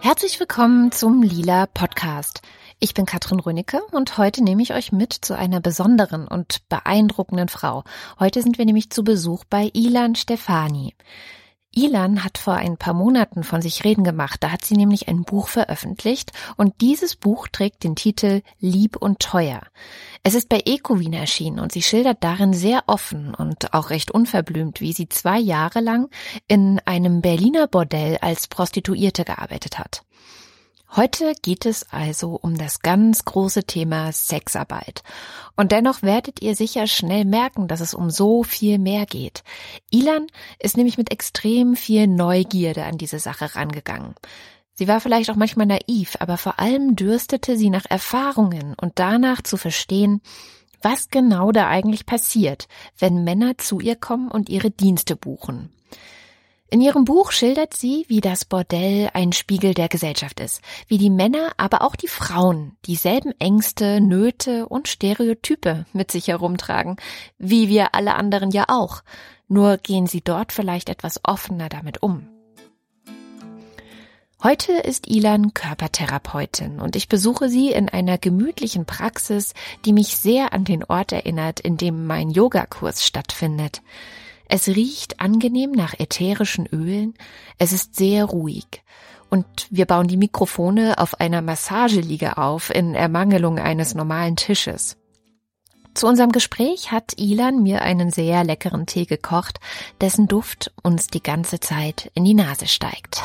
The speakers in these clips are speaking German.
Herzlich willkommen zum Lila Podcast. Ich bin Katrin Rönicke und heute nehme ich euch mit zu einer besonderen und beeindruckenden Frau. Heute sind wir nämlich zu Besuch bei Ilan Stefani. Ilan hat vor ein paar Monaten von sich reden gemacht. Da hat sie nämlich ein Buch veröffentlicht und dieses Buch trägt den Titel Lieb und teuer. Es ist bei Ecowin erschienen und sie schildert darin sehr offen und auch recht unverblümt, wie sie zwei Jahre lang in einem Berliner Bordell als Prostituierte gearbeitet hat. Heute geht es also um das ganz große Thema Sexarbeit. Und dennoch werdet ihr sicher schnell merken, dass es um so viel mehr geht. Ilan ist nämlich mit extrem viel Neugierde an diese Sache rangegangen. Sie war vielleicht auch manchmal naiv, aber vor allem dürstete sie nach Erfahrungen und danach zu verstehen, was genau da eigentlich passiert, wenn Männer zu ihr kommen und ihre Dienste buchen. In ihrem Buch schildert sie, wie das Bordell ein Spiegel der Gesellschaft ist, wie die Männer, aber auch die Frauen dieselben Ängste, Nöte und Stereotype mit sich herumtragen, wie wir alle anderen ja auch, nur gehen sie dort vielleicht etwas offener damit um. Heute ist Ilan Körpertherapeutin und ich besuche sie in einer gemütlichen Praxis, die mich sehr an den Ort erinnert, in dem mein Yogakurs stattfindet. Es riecht angenehm nach ätherischen Ölen. Es ist sehr ruhig. Und wir bauen die Mikrofone auf einer Massageliege auf, in Ermangelung eines normalen Tisches. Zu unserem Gespräch hat Ilan mir einen sehr leckeren Tee gekocht, dessen Duft uns die ganze Zeit in die Nase steigt.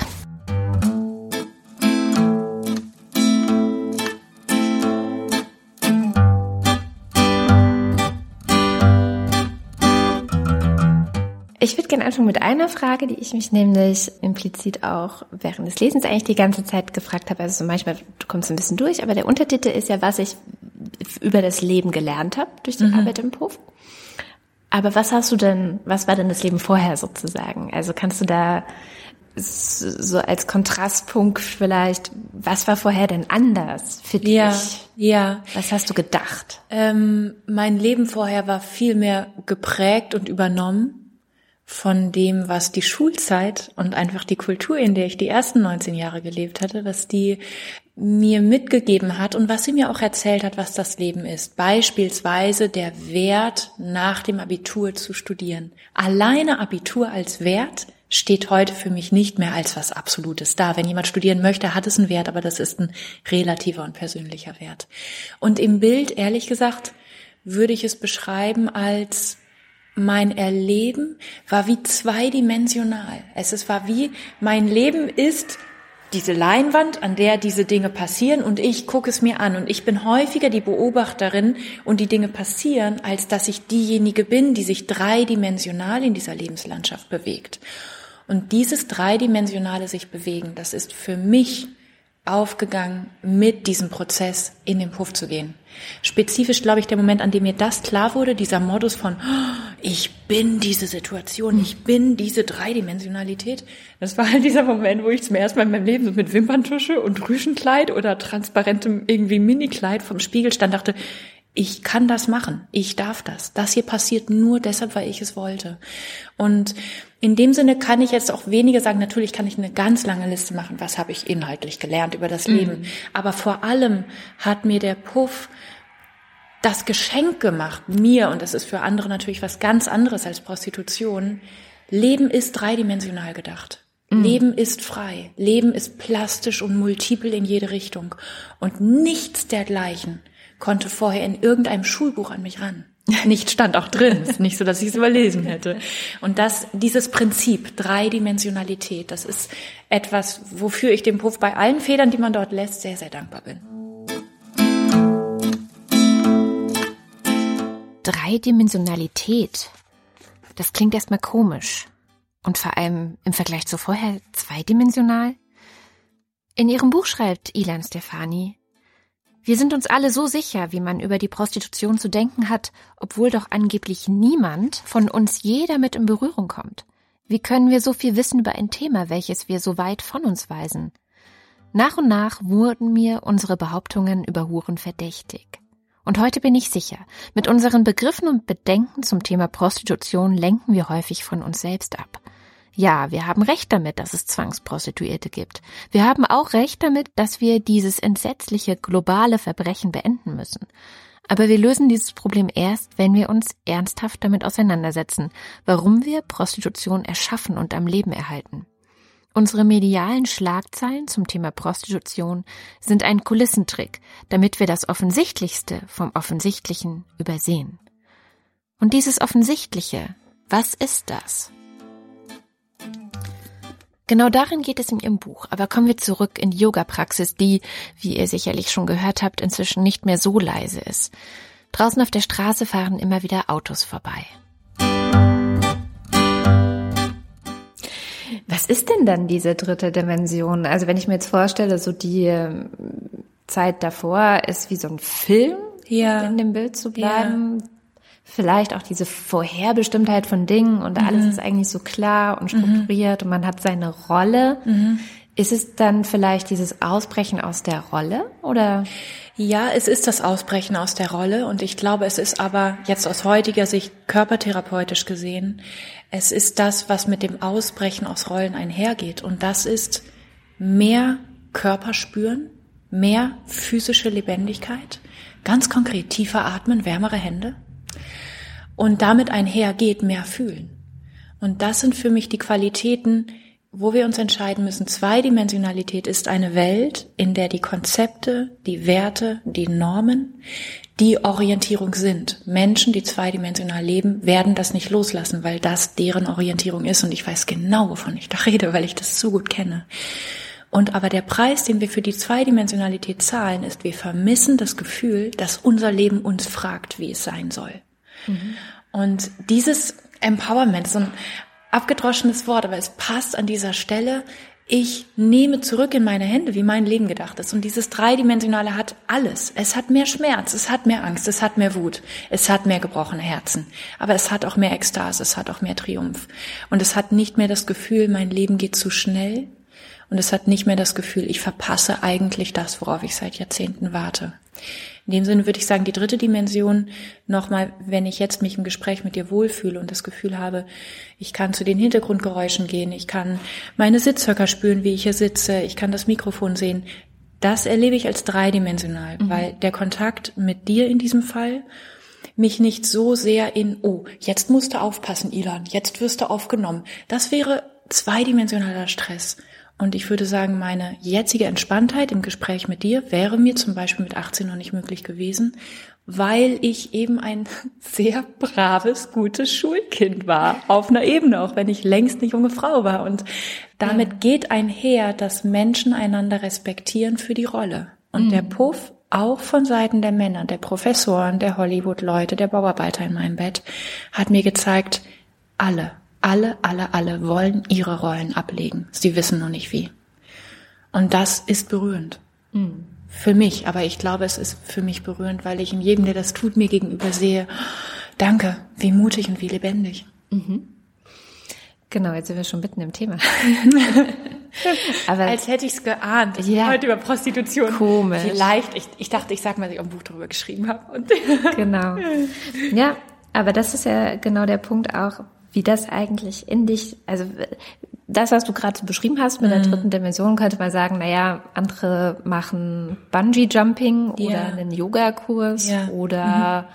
Ich würde gerne anfangen mit einer Frage, die ich mich nämlich implizit auch während des Lesens eigentlich die ganze Zeit gefragt habe. Also so manchmal, du kommst ein bisschen durch, aber der Untertitel ist ja, was ich über das Leben gelernt habe durch die mhm. Arbeit im Puff. Aber was hast du denn, was war denn das Leben vorher sozusagen? Also kannst du da so als Kontrastpunkt vielleicht, was war vorher denn anders für dich? Ja, ja. Was hast du gedacht? Ähm, mein Leben vorher war viel mehr geprägt und übernommen von dem, was die Schulzeit und einfach die Kultur, in der ich die ersten 19 Jahre gelebt hatte, was die mir mitgegeben hat und was sie mir auch erzählt hat, was das Leben ist. Beispielsweise der Wert, nach dem Abitur zu studieren. Alleine Abitur als Wert steht heute für mich nicht mehr als was Absolutes da. Wenn jemand studieren möchte, hat es einen Wert, aber das ist ein relativer und persönlicher Wert. Und im Bild, ehrlich gesagt, würde ich es beschreiben als mein Erleben war wie zweidimensional. Es war wie, mein Leben ist diese Leinwand, an der diese Dinge passieren und ich gucke es mir an und ich bin häufiger die Beobachterin und die Dinge passieren, als dass ich diejenige bin, die sich dreidimensional in dieser Lebenslandschaft bewegt. Und dieses dreidimensionale sich bewegen, das ist für mich aufgegangen, mit diesem Prozess in den Puff zu gehen. Spezifisch, glaube ich, der Moment, an dem mir das klar wurde, dieser Modus von, oh, ich bin diese Situation, ich bin diese Dreidimensionalität. Das war halt dieser Moment, wo ich zum ersten Mal in meinem Leben so mit Wimperntusche und Rüschenkleid oder transparentem irgendwie Minikleid vom Spiegel stand, dachte, ich kann das machen, ich darf das. Das hier passiert nur deshalb, weil ich es wollte. Und in dem Sinne kann ich jetzt auch weniger sagen, natürlich kann ich eine ganz lange Liste machen, was habe ich inhaltlich gelernt über das mhm. Leben. Aber vor allem hat mir der Puff das Geschenk gemacht, mir, und das ist für andere natürlich was ganz anderes als Prostitution, Leben ist dreidimensional gedacht. Mhm. Leben ist frei. Leben ist plastisch und multiple in jede Richtung. Und nichts dergleichen konnte vorher in irgendeinem Schulbuch an mich ran. Nicht stand auch drin, nicht so, dass ich es überlesen hätte. Und das, dieses Prinzip, Dreidimensionalität, das ist etwas, wofür ich dem Puff bei allen Federn, die man dort lässt, sehr, sehr dankbar bin. Dreidimensionalität, das klingt erstmal komisch. Und vor allem im Vergleich zu vorher zweidimensional? In ihrem Buch schreibt Ilan Stefani, wir sind uns alle so sicher, wie man über die Prostitution zu denken hat, obwohl doch angeblich niemand von uns je damit in Berührung kommt. Wie können wir so viel wissen über ein Thema, welches wir so weit von uns weisen? Nach und nach wurden mir unsere Behauptungen über Huren verdächtig. Und heute bin ich sicher, mit unseren Begriffen und Bedenken zum Thema Prostitution lenken wir häufig von uns selbst ab. Ja, wir haben recht damit, dass es Zwangsprostituierte gibt. Wir haben auch recht damit, dass wir dieses entsetzliche globale Verbrechen beenden müssen. Aber wir lösen dieses Problem erst, wenn wir uns ernsthaft damit auseinandersetzen, warum wir Prostitution erschaffen und am Leben erhalten. Unsere medialen Schlagzeilen zum Thema Prostitution sind ein Kulissentrick, damit wir das Offensichtlichste vom Offensichtlichen übersehen. Und dieses Offensichtliche, was ist das? Genau darin geht es in ihrem Buch. Aber kommen wir zurück in die Yoga-Praxis, die, wie ihr sicherlich schon gehört habt, inzwischen nicht mehr so leise ist. Draußen auf der Straße fahren immer wieder Autos vorbei. Was ist denn dann diese dritte Dimension? Also wenn ich mir jetzt vorstelle, so die ähm, Zeit davor ist wie so ein Film, ja. in dem Bild zu bleiben. Ja. Vielleicht auch diese Vorherbestimmtheit von Dingen und mhm. alles ist eigentlich so klar und strukturiert mhm. und man hat seine Rolle. Mhm. Ist es dann vielleicht dieses Ausbrechen aus der Rolle oder? Ja, es ist das Ausbrechen aus der Rolle und ich glaube, es ist aber jetzt aus heutiger Sicht körpertherapeutisch gesehen, es ist das, was mit dem Ausbrechen aus Rollen einhergeht und das ist mehr Körper spüren, mehr physische Lebendigkeit, ganz konkret tiefer atmen, wärmere Hände und damit einhergeht mehr fühlen. Und das sind für mich die Qualitäten, wo wir uns entscheiden müssen, Zweidimensionalität ist eine Welt, in der die Konzepte, die Werte, die Normen, die Orientierung sind. Menschen, die zweidimensional leben, werden das nicht loslassen, weil das deren Orientierung ist. Und ich weiß genau, wovon ich da rede, weil ich das so gut kenne. Und aber der Preis, den wir für die Zweidimensionalität zahlen, ist, wir vermissen das Gefühl, dass unser Leben uns fragt, wie es sein soll. Mhm. Und dieses Empowerment, so ein abgedroschenes Wort, aber es passt an dieser Stelle. Ich nehme zurück in meine Hände, wie mein Leben gedacht ist. Und dieses Dreidimensionale hat alles. Es hat mehr Schmerz, es hat mehr Angst, es hat mehr Wut, es hat mehr gebrochene Herzen. Aber es hat auch mehr Ekstase, es hat auch mehr Triumph. Und es hat nicht mehr das Gefühl, mein Leben geht zu schnell. Und es hat nicht mehr das Gefühl, ich verpasse eigentlich das, worauf ich seit Jahrzehnten warte. In dem Sinne würde ich sagen, die dritte Dimension nochmal, wenn ich jetzt mich im Gespräch mit dir wohlfühle und das Gefühl habe, ich kann zu den Hintergrundgeräuschen gehen, ich kann meine Sitzhöcker spüren, wie ich hier sitze, ich kann das Mikrofon sehen, das erlebe ich als dreidimensional, mhm. weil der Kontakt mit dir in diesem Fall mich nicht so sehr in, oh, jetzt musst du aufpassen, Ilan, jetzt wirst du aufgenommen. Das wäre zweidimensionaler Stress. Und ich würde sagen, meine jetzige Entspanntheit im Gespräch mit dir wäre mir zum Beispiel mit 18 noch nicht möglich gewesen, weil ich eben ein sehr braves, gutes Schulkind war. Auf einer Ebene, auch wenn ich längst eine junge Frau war. Und damit ja. geht einher, dass Menschen einander respektieren für die Rolle. Und mhm. der Puff auch von Seiten der Männer, der Professoren, der Hollywood-Leute, der Bauarbeiter in meinem Bett, hat mir gezeigt, alle alle, alle, alle wollen ihre Rollen ablegen. Sie wissen nur nicht wie. Und das ist berührend. Mhm. Für mich, aber ich glaube, es ist für mich berührend, weil ich in jedem, der das tut, mir gegenüber sehe, danke, wie mutig und wie lebendig. Mhm. Genau, jetzt sind wir schon mitten im Thema. aber Als hätte ich es geahnt, ja, heute über Prostitution. Komisch. Vielleicht, ich, ich dachte, ich sag mal, dass ich auch ein Buch darüber geschrieben habe. genau. Ja, aber das ist ja genau der Punkt auch, wie das eigentlich in dich, also das, was du gerade beschrieben hast mit der mhm. dritten Dimension, könnte man sagen, naja, andere machen Bungee-Jumping ja. oder einen Yogakurs ja. oder mhm.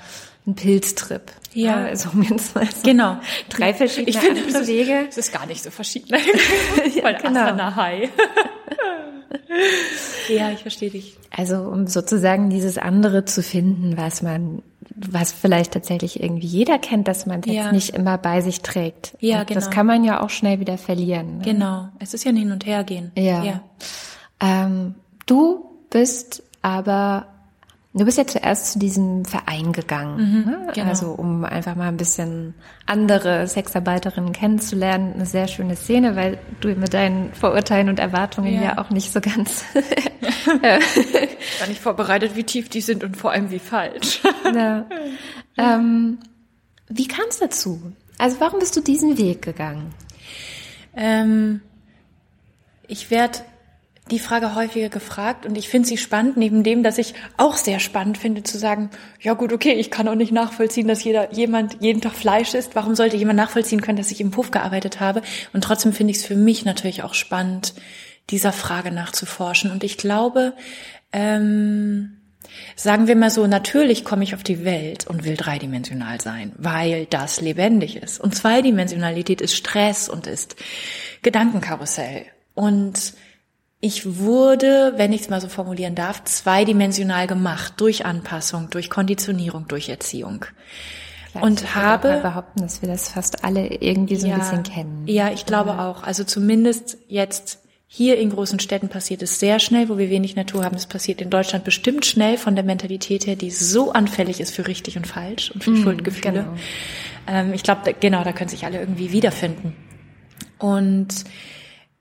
einen Pilztrip. Ja, also mindestens genau. drei verschiedene ich finde, andere Wege. Es ist gar nicht so verschieden. ja, genau. Asana High. ja, ich verstehe dich. Also um sozusagen dieses andere zu finden, was man was vielleicht tatsächlich irgendwie jeder kennt, dass man jetzt ja. nicht immer bei sich trägt. Ja, und genau. Das kann man ja auch schnell wieder verlieren. Ne? Genau. Es ist ja ein Hin- und Hergehen. Ja. ja. Ähm, du bist aber Du bist ja zuerst zu diesem Verein gegangen, mhm, ne? genau. also um einfach mal ein bisschen andere Sexarbeiterinnen kennenzulernen. Eine sehr schöne Szene, weil du mit deinen Vorurteilen und Erwartungen ja, ja auch nicht so ganz war nicht vorbereitet, wie tief die sind und vor allem wie falsch. ja. ähm, wie kam es dazu? Also warum bist du diesen Weg gegangen? Ähm, ich werde die Frage häufiger gefragt und ich finde sie spannend, neben dem, dass ich auch sehr spannend finde zu sagen, ja gut, okay, ich kann auch nicht nachvollziehen, dass jeder, jemand jeden Tag Fleisch isst. Warum sollte jemand nachvollziehen können, dass ich im Puff gearbeitet habe? Und trotzdem finde ich es für mich natürlich auch spannend, dieser Frage nachzuforschen. Und ich glaube, ähm, sagen wir mal so, natürlich komme ich auf die Welt und will dreidimensional sein, weil das lebendig ist. Und Zweidimensionalität ist Stress und ist Gedankenkarussell. Und ich wurde, wenn ich es mal so formulieren darf, zweidimensional gemacht durch Anpassung, durch Konditionierung, durch Erziehung. Vielleicht und habe behaupten, dass wir das fast alle irgendwie so ja, ein bisschen kennen. Ja, ich glaube auch. Also zumindest jetzt hier in großen Städten passiert es sehr schnell, wo wir wenig Natur haben. Es passiert in Deutschland bestimmt schnell von der Mentalität her, die so anfällig ist für richtig und falsch und für Mm, Schuldgefühle. genau. Ähm, ich glaube, genau, da können sich alle irgendwie wiederfinden. Und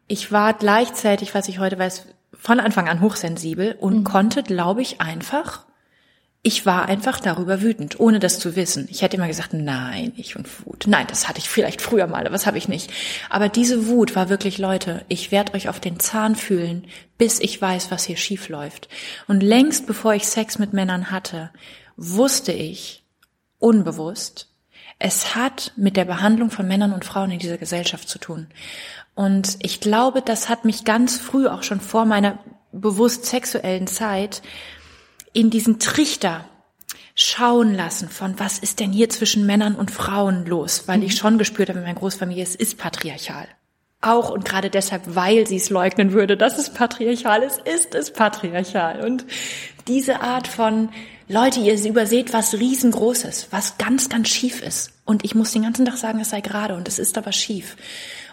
ich war gleichzeitig, was ich heute weiß, von Anfang an hochsensibel und konnte, glaube ich, einfach, ich war einfach darüber wütend, ohne das zu wissen. Ich hätte immer gesagt, nein, ich und Wut. Nein, das hatte ich vielleicht früher mal, aber das habe ich nicht. Aber diese Wut war wirklich, Leute, ich werde euch auf den Zahn fühlen, bis ich weiß, was hier schief läuft. Und längst bevor ich Sex mit Männern hatte, wusste ich, unbewusst, es hat mit der Behandlung von Männern und Frauen in dieser Gesellschaft zu tun. Und ich glaube, das hat mich ganz früh, auch schon vor meiner bewusst sexuellen Zeit, in diesen Trichter schauen lassen von, was ist denn hier zwischen Männern und Frauen los? Weil ich schon gespürt habe in meiner Großfamilie, es ist patriarchal. Auch und gerade deshalb, weil sie es leugnen würde, dass es patriarchal ist, ist es patriarchal. Und diese Art von, Leute, ihr überseht was riesengroßes, was ganz, ganz schief ist. Und ich muss den ganzen Tag sagen, es sei gerade und es ist aber schief.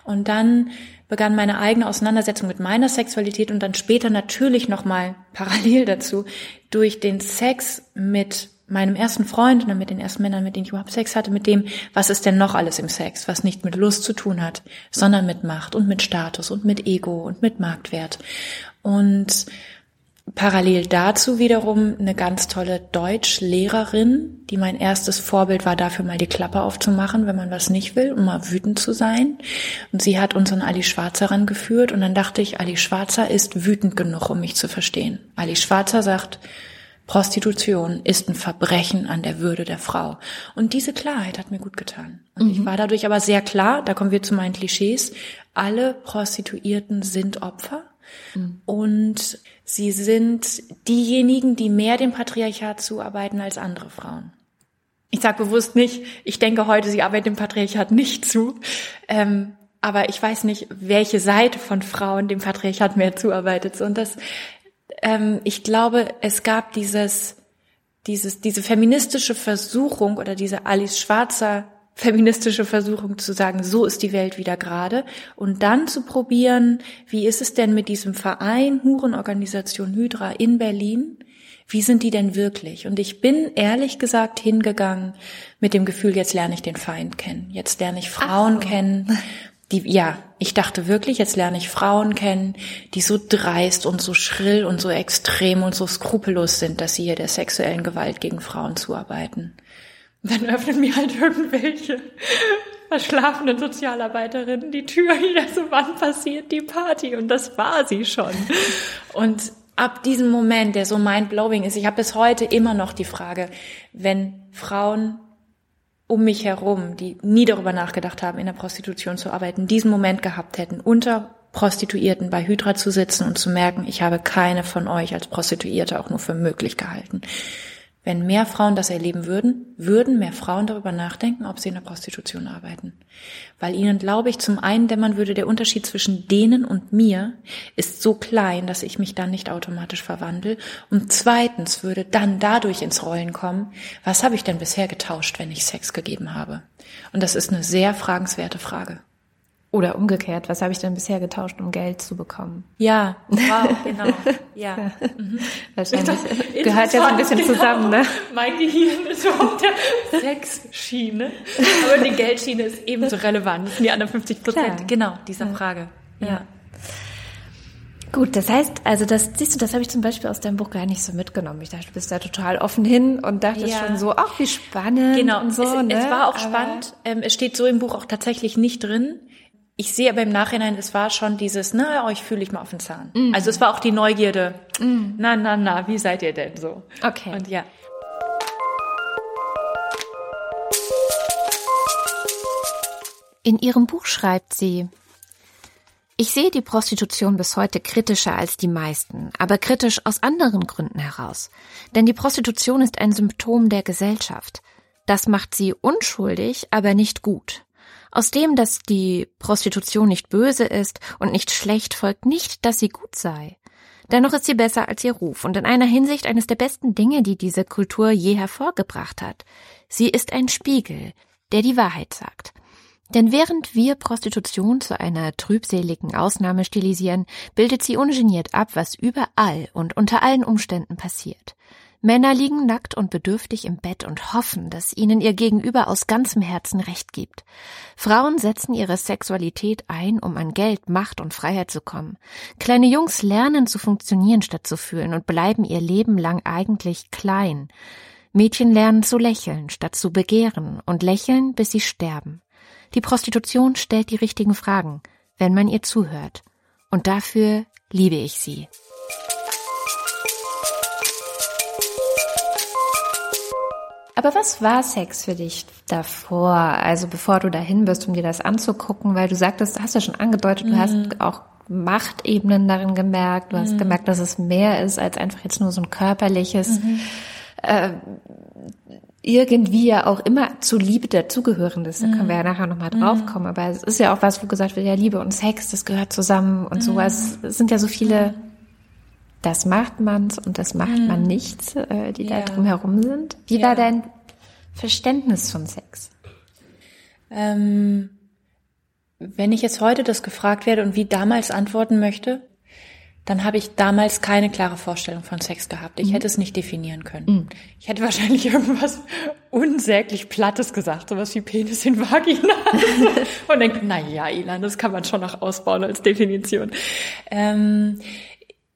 Und dann begann meine eigene Auseinandersetzung mit meiner Sexualität und dann später natürlich nochmal parallel dazu durch den Sex mit meinem ersten Freund und mit den ersten Männern, mit denen ich überhaupt Sex hatte, mit dem, was ist denn noch alles im Sex, was nicht mit Lust zu tun hat, sondern mit Macht und mit Status und mit Ego und mit Marktwert. Und parallel dazu wiederum eine ganz tolle Deutschlehrerin, die mein erstes Vorbild war, dafür mal die Klappe aufzumachen, wenn man was nicht will, um mal wütend zu sein. Und sie hat uns an Ali Schwarzer rangeführt und dann dachte ich, Ali Schwarzer ist wütend genug, um mich zu verstehen. Ali Schwarzer sagt, Prostitution ist ein Verbrechen an der Würde der Frau. Und diese Klarheit hat mir gut getan. Und ich war dadurch aber sehr klar, da kommen wir zu meinen Klischees, alle Prostituierten sind Opfer. Und sie sind diejenigen, die mehr dem Patriarchat zuarbeiten als andere Frauen. Ich sage bewusst nicht, ich denke heute, sie arbeiten dem Patriarchat nicht zu. Ähm, aber ich weiß nicht, welche Seite von Frauen dem Patriarchat mehr zuarbeitet. Und das, ähm, ich glaube, es gab dieses, dieses, diese feministische Versuchung oder diese Alice Schwarzer feministische Versuchung zu sagen, so ist die Welt wieder gerade und dann zu probieren, wie ist es denn mit diesem Verein Hurenorganisation Hydra in Berlin? Wie sind die denn wirklich? Und ich bin ehrlich gesagt hingegangen mit dem Gefühl, jetzt lerne ich den Feind kennen. Jetzt lerne ich Frauen so. kennen, die, ja, ich dachte wirklich, jetzt lerne ich Frauen kennen, die so dreist und so schrill und so extrem und so skrupellos sind, dass sie hier der sexuellen Gewalt gegen Frauen zuarbeiten. Dann öffnen mir halt irgendwelche verschlafenen Sozialarbeiterinnen die Tür wieder so, wann passiert die Party? Und das war sie schon. Und ab diesem Moment, der so mindblowing ist, ich habe bis heute immer noch die Frage, wenn Frauen um mich herum, die nie darüber nachgedacht haben, in der Prostitution zu arbeiten, diesen Moment gehabt hätten, unter Prostituierten bei Hydra zu sitzen und zu merken, ich habe keine von euch als Prostituierte auch nur für möglich gehalten. Wenn mehr Frauen das erleben würden, würden mehr Frauen darüber nachdenken, ob sie in der Prostitution arbeiten. Weil ihnen, glaube ich, zum einen dämmern würde, der Unterschied zwischen denen und mir ist so klein, dass ich mich dann nicht automatisch verwandle. Und zweitens würde dann dadurch ins Rollen kommen, was habe ich denn bisher getauscht, wenn ich Sex gegeben habe? Und das ist eine sehr fragenswerte Frage. Oder umgekehrt, was habe ich denn bisher getauscht, um Geld zu bekommen? Ja, wow, genau. Ja. Mhm. Wahrscheinlich gehört ja so ein bisschen Genau. zusammen, ne? Mein Gehirn ist so auf der Sexschiene. Aber die Geldschiene ist ebenso relevant. Die anderen 50 Prozent. Genau, dieser Frage. Ja. Gut, das heißt, also das siehst du, das habe ich zum Beispiel aus deinem Buch gar nicht so mitgenommen. Ich dachte, du bist da total offen hin und dachte Ja. schon so, ach, wie spannend Genau, und so. es, ne? es war auch Aber- spannend. Ähm, es steht so im Buch auch tatsächlich nicht drin. Ich sehe aber im Nachhinein, es war schon dieses, na, euch fühle ich mal auf den Zahn. Mhm. Also es war auch die Neugierde. Mhm. Na, na, na, wie seid ihr denn so? Okay. Und ja. In ihrem Buch schreibt sie, ich sehe die Prostitution bis heute kritischer als die meisten, aber kritisch aus anderen Gründen heraus. Denn die Prostitution ist ein Symptom der Gesellschaft. Das macht sie unschuldig, aber nicht gut. Aus dem, dass die Prostitution nicht böse ist und nicht schlecht, folgt nicht, dass sie gut sei. Dennoch ist sie besser als ihr Ruf und in einer Hinsicht eines der besten Dinge, die diese Kultur je hervorgebracht hat. Sie ist ein Spiegel, der die Wahrheit sagt. Denn während wir Prostitution zu einer trübseligen Ausnahme stilisieren, bildet sie ungeniert ab, was überall und unter allen Umständen passiert. Männer liegen nackt und bedürftig im Bett und hoffen, dass ihnen ihr Gegenüber aus ganzem Herzen Recht gibt. Frauen setzen ihre Sexualität ein, um an Geld, Macht und Freiheit zu kommen. Kleine Jungs lernen zu funktionieren statt zu fühlen und bleiben ihr Leben lang eigentlich klein. Mädchen lernen zu lächeln statt zu begehren und lächeln, bis sie sterben. Die Prostitution stellt die richtigen Fragen, wenn man ihr zuhört. Und dafür liebe ich sie. Aber was war Sex für dich davor? Also bevor du dahin bist, um dir das anzugucken, weil du sagtest, hast ja schon angedeutet, du hast mhm. auch Machtebenen darin gemerkt, du hast mhm. gemerkt, dass es mehr ist als einfach jetzt nur so ein körperliches, mhm. äh, irgendwie ja auch immer zu Liebe dazugehörendes. Da können wir ja nachher nochmal drauf kommen. Aber es ist ja auch was, wo gesagt wird, ja, Liebe und Sex, das gehört zusammen und sowas. Es sind ja so viele das macht man's und das macht mhm. man nichts, äh, die ja. da drumherum sind. Wie ja. war dein Verständnis von Sex? Ähm, wenn ich jetzt heute das gefragt werde und wie damals antworten möchte, dann habe ich damals keine klare Vorstellung von Sex gehabt. Ich mhm. hätte es nicht definieren können. Mhm. Ich hätte wahrscheinlich irgendwas unsäglich Plattes gesagt, sowas wie Penis in Vagina. und denke, na ja, Ilan, das kann man schon noch ausbauen als Definition. Ähm,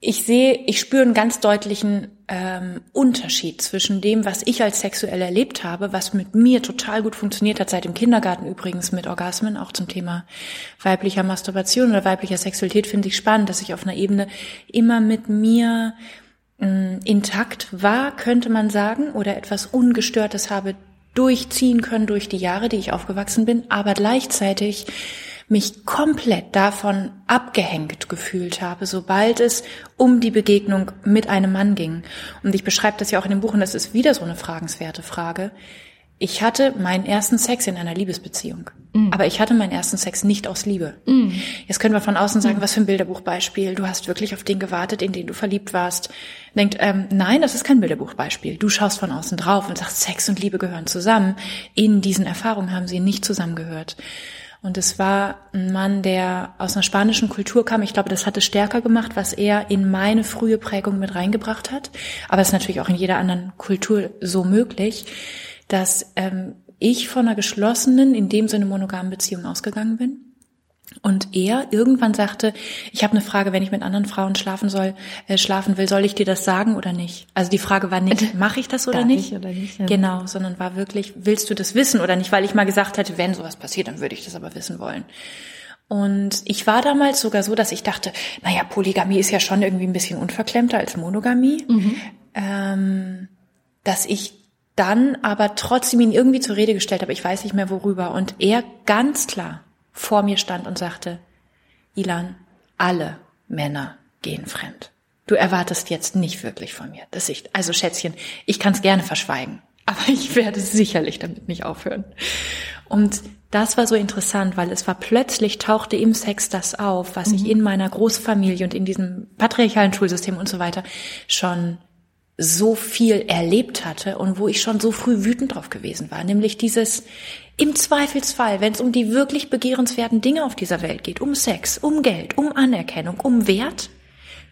ich sehe, ich spüre einen ganz deutlichen ähm, Unterschied zwischen dem, was ich als sexuell erlebt habe, was mit mir total gut funktioniert hat, seit dem Kindergarten übrigens mit Orgasmen, auch zum Thema weiblicher Masturbation oder weiblicher Sexualität, finde ich spannend, dass ich auf einer Ebene immer mit mir äh, intakt war, könnte man sagen, oder etwas Ungestörtes habe durchziehen können durch die Jahre, die ich aufgewachsen bin, aber gleichzeitig mich komplett davon abgehängt gefühlt habe, sobald es um die Begegnung mit einem Mann ging. Und ich beschreibe das ja auch in dem Buch und das ist wieder so eine fragenswerte Frage. Ich hatte meinen ersten Sex in einer Liebesbeziehung. Mm. Aber ich hatte meinen ersten Sex nicht aus Liebe. Mm. Jetzt können wir von außen sagen, mm. was für ein Bilderbuchbeispiel. Du hast wirklich auf den gewartet, in den du verliebt warst. Denkt, ähm, nein, das ist kein Bilderbuchbeispiel. Du schaust von außen drauf und sagst, Sex und Liebe gehören zusammen. In diesen Erfahrungen haben sie nicht zusammengehört. Und es war ein Mann, der aus einer spanischen Kultur kam. Ich glaube, das hat es stärker gemacht, was er in meine frühe Prägung mit reingebracht hat. Aber es ist natürlich auch in jeder anderen Kultur so möglich, dass ähm, ich von einer geschlossenen, in dem Sinne monogamen Beziehung ausgegangen bin und er irgendwann sagte, ich habe eine Frage, wenn ich mit anderen Frauen schlafen soll, äh, schlafen will, soll ich dir das sagen oder nicht? Also die Frage war nicht, mache ich das oder Darf nicht? Oder nicht ja. Genau, sondern war wirklich, willst du das wissen oder nicht? Weil ich mal gesagt hätte, wenn sowas passiert, dann würde ich das aber wissen wollen. Und ich war damals sogar so, dass ich dachte, naja, Polygamie ist ja schon irgendwie ein bisschen unverklemmter als Monogamie. Mhm. Ähm, dass ich dann aber trotzdem ihn irgendwie zur Rede gestellt habe, ich weiß nicht mehr worüber. Und er ganz klar vor mir stand und sagte, Ilan, alle Männer gehen fremd. Du erwartest jetzt nicht wirklich von mir, dass ich, also Schätzchen, ich kann es gerne verschweigen, aber ich werde sicherlich damit nicht aufhören. Und das war so interessant, weil es war plötzlich tauchte im Sex das auf, was mhm. ich in meiner Großfamilie und in diesem patriarchalen Schulsystem und so weiter schon so viel erlebt hatte und wo ich schon so früh wütend drauf gewesen war, nämlich dieses im Zweifelsfall, wenn es um die wirklich begehrenswerten Dinge auf dieser Welt geht, um Sex, um Geld, um Anerkennung, um Wert,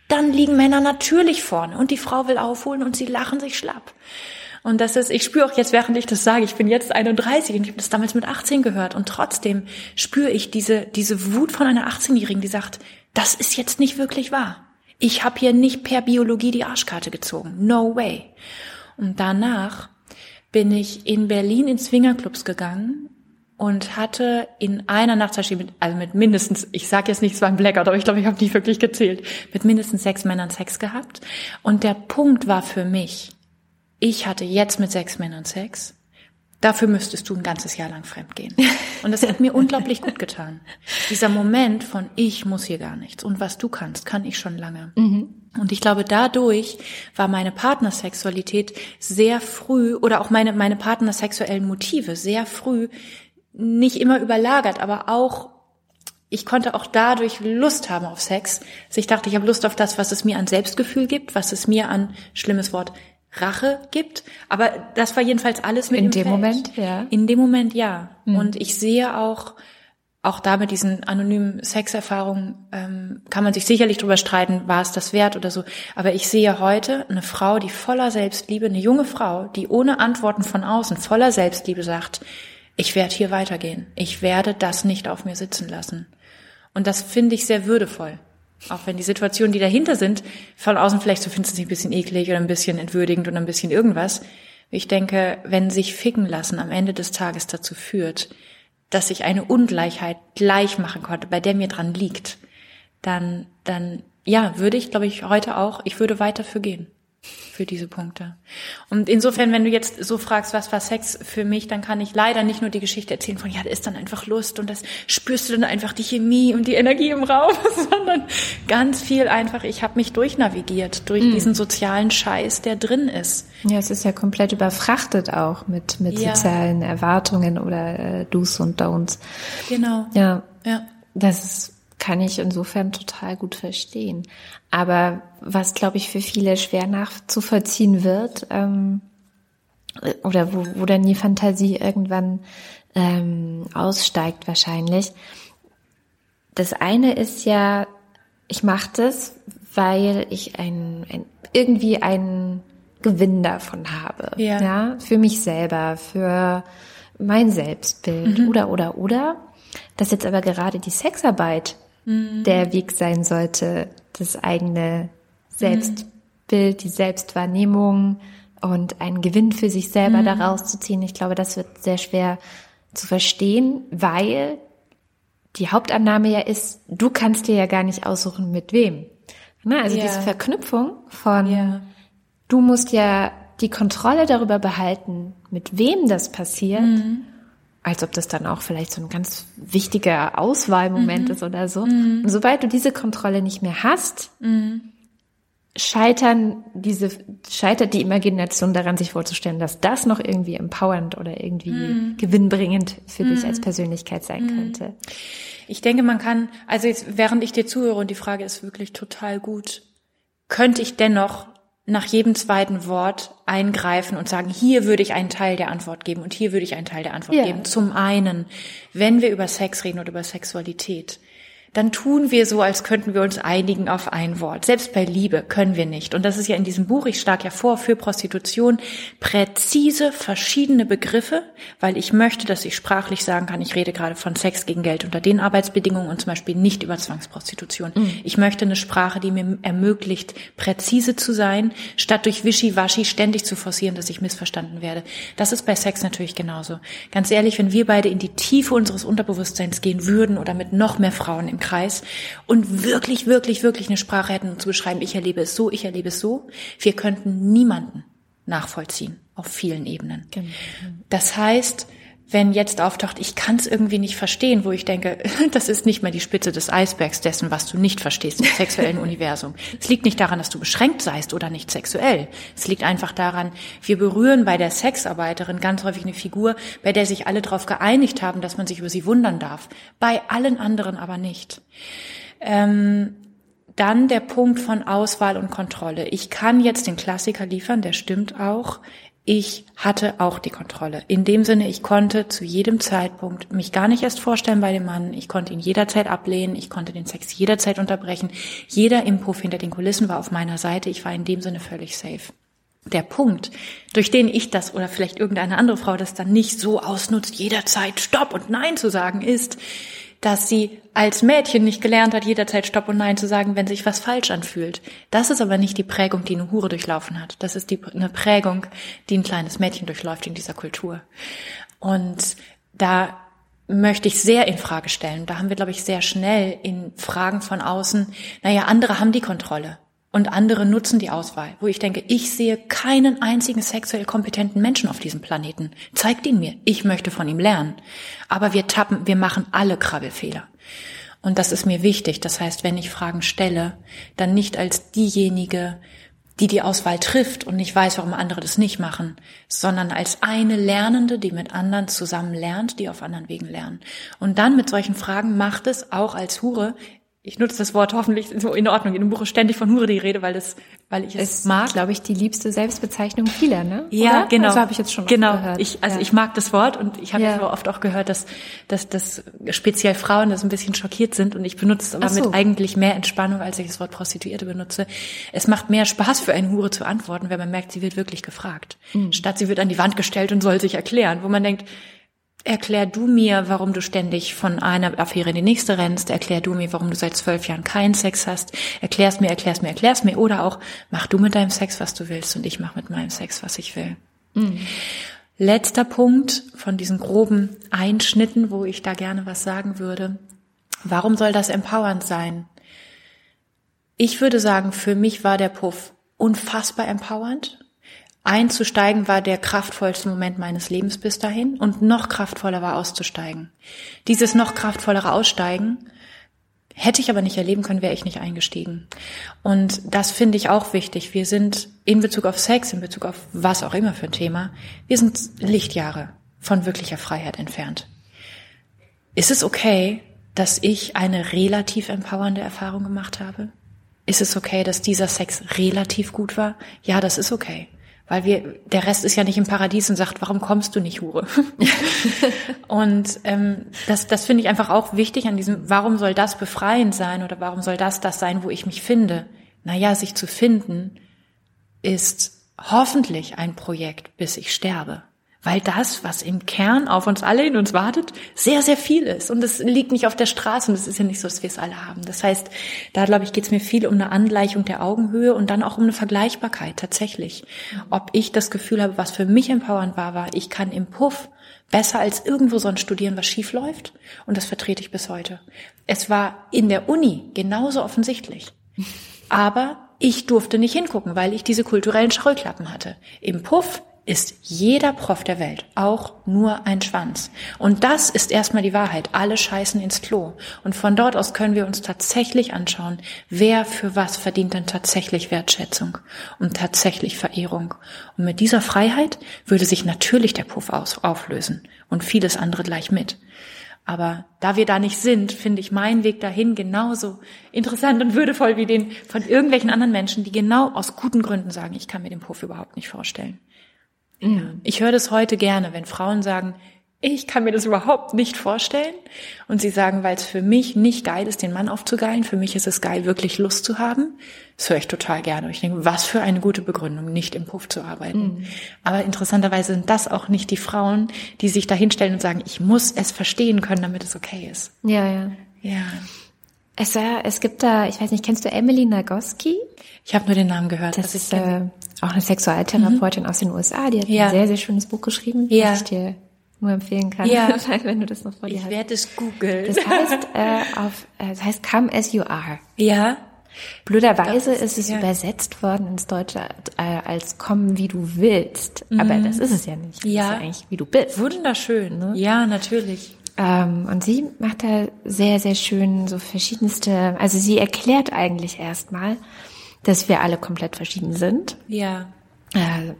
dann liegen Männer natürlich vorne und die Frau will aufholen und sie lachen sich schlapp. Und das ist, ich spüre auch jetzt, während ich das sage, ich bin jetzt 31 und ich habe das damals mit 18 gehört und trotzdem spüre ich diese, diese Wut von einer 18-Jährigen, die sagt, das ist jetzt nicht wirklich wahr. Ich habe hier nicht per Biologie die Arschkarte gezogen. No way. Und danach bin ich in Berlin in Swingerclubs gegangen und hatte in einer Nacht, also mit mindestens, ich sage jetzt nicht, es war ein Blackout, aber ich glaube, ich habe nicht wirklich gezählt, mit mindestens sechs Männern Sex gehabt. Und der Punkt war für mich, ich hatte jetzt mit sechs Männern Sex, dafür müsstest du ein ganzes Jahr lang fremd gehen. Und das hat mir unglaublich gut getan. Dieser Moment von, ich muss hier gar nichts und was du kannst, kann ich schon lange. Mhm. Und ich glaube, dadurch war meine Partnersexualität sehr früh oder auch meine, meine partnersexuellen Motive sehr früh nicht immer überlagert, aber auch ich konnte auch dadurch Lust haben auf Sex. Also ich dachte, ich habe Lust auf das, was es mir an Selbstgefühl gibt, was es mir an schlimmes Wort Rache gibt. Aber das war jedenfalls alles mit in dem Feld. Moment, ja. In dem Moment ja. Mhm. Und ich sehe auch auch da mit diesen anonymen Sexerfahrungen ähm, kann man sich sicherlich drüber streiten, war es das wert oder so. Aber ich sehe heute eine Frau, die voller Selbstliebe, eine junge Frau, die ohne Antworten von außen voller Selbstliebe sagt, ich werde hier weitergehen. Ich werde das nicht auf mir sitzen lassen. Und das finde ich sehr würdevoll. Auch wenn die Situationen, die dahinter sind, von außen vielleicht so finden sie sich ein bisschen eklig oder ein bisschen entwürdigend oder ein bisschen irgendwas. Ich denke, wenn sich ficken lassen am Ende des Tages dazu führt, dass ich eine Ungleichheit gleich machen konnte, bei der mir dran liegt, dann, dann, ja, würde ich, glaube ich, heute auch, ich würde weiter für gehen für diese Punkte. Und insofern, wenn du jetzt so fragst, was war Sex für mich, dann kann ich leider nicht nur die Geschichte erzählen von, ja, da ist dann einfach Lust und das spürst du dann einfach die Chemie und die Energie im Raum, sondern ganz viel einfach, ich habe mich durchnavigiert durch mm. diesen sozialen Scheiß, der drin ist. Ja, es ist ja komplett überfrachtet auch mit, mit ja. sozialen Erwartungen oder äh, Do's und Don'ts. Genau. Ja. Ja. Das ist kann ich insofern total gut verstehen. Aber was, glaube ich, für viele schwer nachzuvollziehen wird, ähm, oder wo, wo dann die Fantasie irgendwann ähm, aussteigt wahrscheinlich. Das eine ist ja, ich mache das, weil ich ein, ein irgendwie einen Gewinn davon habe. Ja. ja. Für mich selber, für mein Selbstbild mhm. oder oder oder. Dass jetzt aber gerade die Sexarbeit Mhm. der Weg sein sollte, das eigene Selbstbild, die Selbstwahrnehmung und einen Gewinn für sich selber mhm. daraus zu ziehen. Ich glaube, das wird sehr schwer zu verstehen, weil die Hauptannahme ja ist, du kannst dir ja gar nicht aussuchen, mit wem. Na, also ja. diese Verknüpfung von, ja. du musst ja die Kontrolle darüber behalten, mit wem das passiert. Mhm als ob das dann auch vielleicht so ein ganz wichtiger Auswahlmoment mhm. ist oder so. Mhm. Und sobald du diese Kontrolle nicht mehr hast, mhm. scheitern diese, scheitert die Imagination daran, sich vorzustellen, dass das noch irgendwie empowernd oder irgendwie mhm. gewinnbringend für dich als mhm. Persönlichkeit sein mhm. könnte. Ich denke, man kann, also jetzt, während ich dir zuhöre und die Frage ist wirklich total gut, könnte ich dennoch nach jedem zweiten Wort eingreifen und sagen, hier würde ich einen Teil der Antwort geben und hier würde ich einen Teil der Antwort ja. geben. Zum einen, wenn wir über Sex reden oder über Sexualität, dann tun wir so, als könnten wir uns einigen auf ein Wort. Selbst bei Liebe können wir nicht. Und das ist ja in diesem Buch, ich schlage ja vor, für Prostitution präzise verschiedene Begriffe, weil ich möchte, dass ich sprachlich sagen kann, ich rede gerade von Sex gegen Geld unter den Arbeitsbedingungen und zum Beispiel nicht über Zwangsprostitution. Mhm. Ich möchte eine Sprache, die mir ermöglicht, präzise zu sein, statt durch Wischiwaschi ständig zu forcieren, dass ich missverstanden werde. Das ist bei Sex natürlich genauso. Ganz ehrlich, wenn wir beide in die Tiefe unseres Unterbewusstseins gehen würden oder mit noch mehr Frauen im Kreis und wirklich, wirklich, wirklich eine Sprache hätten, um zu beschreiben, ich erlebe es so, ich erlebe es so, wir könnten niemanden nachvollziehen auf vielen Ebenen. Genau. Das heißt, wenn jetzt auftaucht, ich kann es irgendwie nicht verstehen, wo ich denke, das ist nicht mehr die Spitze des Eisbergs dessen, was du nicht verstehst im sexuellen Universum. Es liegt nicht daran, dass du beschränkt seist oder nicht sexuell. Es liegt einfach daran, wir berühren bei der Sexarbeiterin ganz häufig eine Figur, bei der sich alle darauf geeinigt haben, dass man sich über sie wundern darf. Bei allen anderen aber nicht. Ähm, dann der Punkt von Auswahl und Kontrolle. Ich kann jetzt den Klassiker liefern, der stimmt auch ich hatte auch die Kontrolle. In dem Sinne, ich konnte zu jedem Zeitpunkt mich gar nicht erst vorstellen bei dem Mann. Ich konnte ihn jederzeit ablehnen. Ich konnte den Sex jederzeit unterbrechen. Jeder Impuff hinter den Kulissen war auf meiner Seite. Ich war in dem Sinne völlig safe. Der Punkt, durch den ich das oder vielleicht irgendeine andere Frau das dann nicht so ausnutzt, jederzeit Stopp und Nein zu sagen, ist, dass sie als Mädchen nicht gelernt hat, jederzeit Stopp und Nein zu sagen, wenn sich was falsch anfühlt. Das ist aber nicht die Prägung, die eine Hure durchlaufen hat. Das ist die, eine Prägung, die ein kleines Mädchen durchläuft in dieser Kultur. Und da möchte ich sehr in Frage stellen. Da haben wir, glaube ich, sehr schnell in Fragen von außen, naja, andere haben die Kontrolle und andere nutzen die Auswahl, wo ich denke, ich sehe keinen einzigen sexuell kompetenten Menschen auf diesem Planeten. Zeigt ihn mir. Ich möchte von ihm lernen. Aber wir tappen, wir machen alle Krabbelfehler. Und das ist mir wichtig. Das heißt, wenn ich Fragen stelle, dann nicht als diejenige, die die Auswahl trifft und nicht weiß, warum andere das nicht machen, sondern als eine Lernende, die mit anderen zusammen lernt, die auf anderen Wegen lernen. Und dann mit solchen Fragen macht es auch als Hure ich nutze das Wort hoffentlich so in Ordnung. In dem Buch ist ständig von Hure die Rede, weil das, weil ich es, es mag. glaube ich, die liebste Selbstbezeichnung vieler, ne? Ja, Oder? genau. Das habe ich jetzt schon genau. gehört. Ich, also ja. ich mag das Wort und ich habe Ja. ja. oft auch gehört, dass, dass, dass speziell Frauen das ein bisschen schockiert sind und ich benutze es aber so. mit eigentlich mehr Entspannung, als ich das Wort Prostituierte benutze. Es macht mehr Spaß für eine Hure zu antworten, wenn man merkt, sie wird wirklich gefragt. Mhm. Statt sie wird an die Wand gestellt und soll sich erklären, wo man denkt, Erklär du mir, warum du ständig von einer Affäre in die nächste rennst. Erklär du mir, warum du seit zwölf Jahren keinen Sex hast. Erklär's mir, erklär's mir, erklär's mir. Oder auch, mach du mit deinem Sex, was du willst und ich mach mit meinem Sex, was ich will. Letzter Punkt von diesen groben Einschnitten, wo ich da gerne was sagen würde. Warum soll das empowernd sein? Ich würde sagen, für mich war der Puff unfassbar empowernd. Einzusteigen war der kraftvollste Moment meines Lebens bis dahin und noch kraftvoller war auszusteigen. Dieses noch kraftvollere Aussteigen hätte ich aber nicht erleben können, wäre ich nicht eingestiegen. Und das finde ich auch wichtig. Wir sind in Bezug auf Sex, in Bezug auf was auch immer für ein Thema, wir sind Lichtjahre von wirklicher Freiheit entfernt. Ist es okay, dass ich eine relativ empowernde Erfahrung gemacht habe? Ist es okay, dass dieser Sex relativ gut war? Ja, das ist okay. Weil wir, der Rest ist ja nicht im Paradies und sagt, warum kommst du nicht, Hure? und ähm, das, das finde ich einfach auch wichtig an diesem, warum soll das befreiend sein oder warum soll das das sein, wo ich mich finde? Naja, sich zu finden ist hoffentlich ein Projekt, bis ich sterbe. Weil das, was im Kern auf uns alle in uns wartet, sehr, sehr viel ist. Und es liegt nicht auf der Straße und es ist ja nicht so, dass wir es alle haben. Das heißt, da glaube ich, geht es mir viel um eine Angleichung der Augenhöhe und dann auch um eine Vergleichbarkeit tatsächlich. Ob ich das Gefühl habe, was für mich empowernd war, war, ich kann im Puff besser als irgendwo sonst studieren, was schief läuft. Und das vertrete ich bis heute. Es war in der Uni genauso offensichtlich. Aber ich durfte nicht hingucken, weil ich diese kulturellen Scheuklappen hatte. Im Puff ist jeder Prof der Welt auch nur ein Schwanz. Und das ist erstmal die Wahrheit. Alle scheißen ins Klo. Und von dort aus können wir uns tatsächlich anschauen, wer für was verdient denn tatsächlich Wertschätzung und tatsächlich Verehrung. Und mit dieser Freiheit würde sich natürlich der Puff auflösen und vieles andere gleich mit. Aber da wir da nicht sind, finde ich meinen Weg dahin genauso interessant und würdevoll wie den von irgendwelchen anderen Menschen, die genau aus guten Gründen sagen, ich kann mir den Puff überhaupt nicht vorstellen. Ja. Ich höre das heute gerne, wenn Frauen sagen, ich kann mir das überhaupt nicht vorstellen. Und sie sagen, weil es für mich nicht geil ist, den Mann aufzugeilen. Für mich ist es geil, wirklich Lust zu haben. Das höre ich total gerne. Und ich denke, was für eine gute Begründung, nicht im Puff zu arbeiten. Mhm. Aber interessanterweise sind das auch nicht die Frauen, die sich da hinstellen und sagen, ich muss es verstehen können, damit es okay ist. Ja, ja. Ja. Es, äh, es gibt da, ich weiß nicht, kennst du Emily Nagoski? Ich habe nur den Namen gehört. Das ist äh, auch eine Sexualtherapeutin mhm. aus den USA. Die hat ja. ein sehr, sehr schönes Buch geschrieben, ja. das ich dir nur empfehlen kann, ja. wenn du das noch vor dir ich hast. Ich werde es googeln. Das heißt, äh, auf, äh, das heißt Come as you are. Ja. Blöderweise ist, ist es ja. übersetzt worden ins Deutsche äh, als Komm, wie du willst. Mhm. Aber das ist es ja nicht. Das ja. ist ja eigentlich, wie du bist. Wunderschön. Ne? Ja, natürlich. Ähm, und sie macht da sehr, sehr schön so verschiedenste, also sie erklärt eigentlich erstmal, dass wir alle komplett verschieden sind. Ja. Äh,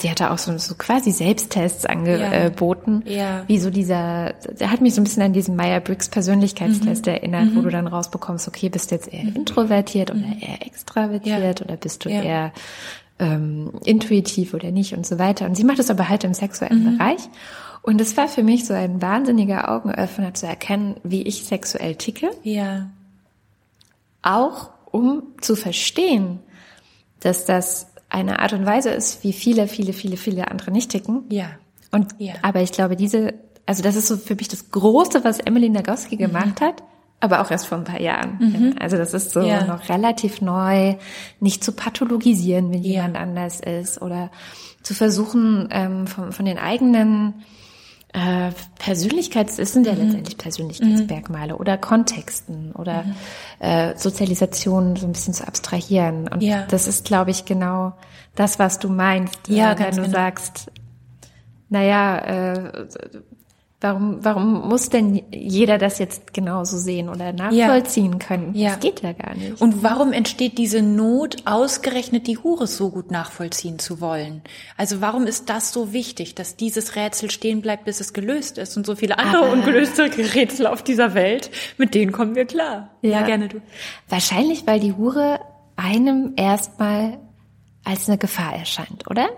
sie hatte auch so, so quasi Selbsttests angeboten. Ja. ja. Wie so dieser, der hat mich so ein bisschen an diesen Meyer-Briggs Persönlichkeitstest Mhm. erinnert, wo du dann rausbekommst, okay, bist du jetzt eher introvertiert oder eher extravertiert Ja. oder bist du eher ähm, intuitiv oder nicht und so weiter. Und sie macht es aber halt im sexuellen Bereich. Und es war für mich so ein wahnsinniger Augenöffner zu erkennen, wie ich sexuell ticke. Ja. Auch um zu verstehen, dass das eine Art und Weise ist, wie viele, viele, viele, viele andere nicht ticken. Ja. Und Ja. aber ich glaube, diese, also das ist so für mich das Große, was Emily Nagoski gemacht hat, aber auch erst vor ein paar Jahren. Also das ist so Ja. noch relativ neu, nicht zu pathologisieren, wenn Ja. jemand anders ist oder zu versuchen, ähm, von, von den eigenen äh, Persönlichkeits, es sind ja mhm. letztendlich Persönlichkeitsmerkmale mhm. oder Kontexten oder mhm. äh, Sozialisation so ein bisschen zu abstrahieren. Und ja. das ist, glaube ich, genau das, was du meinst, ja, äh, wenn du genau. sagst, naja, äh, Warum, warum muss denn jeder das jetzt genauso sehen oder nachvollziehen ja. können? Ja. Das geht ja gar nicht. Und warum entsteht diese Not, ausgerechnet die Hure so gut nachvollziehen zu wollen? Also warum ist das so wichtig, dass dieses Rätsel stehen bleibt, bis es gelöst ist und so viele andere Aber ungelöste Rätsel auf dieser Welt, mit denen kommen wir klar. Ja, ja gerne du. Wahrscheinlich, weil die Hure einem erstmal als eine Gefahr erscheint, oder?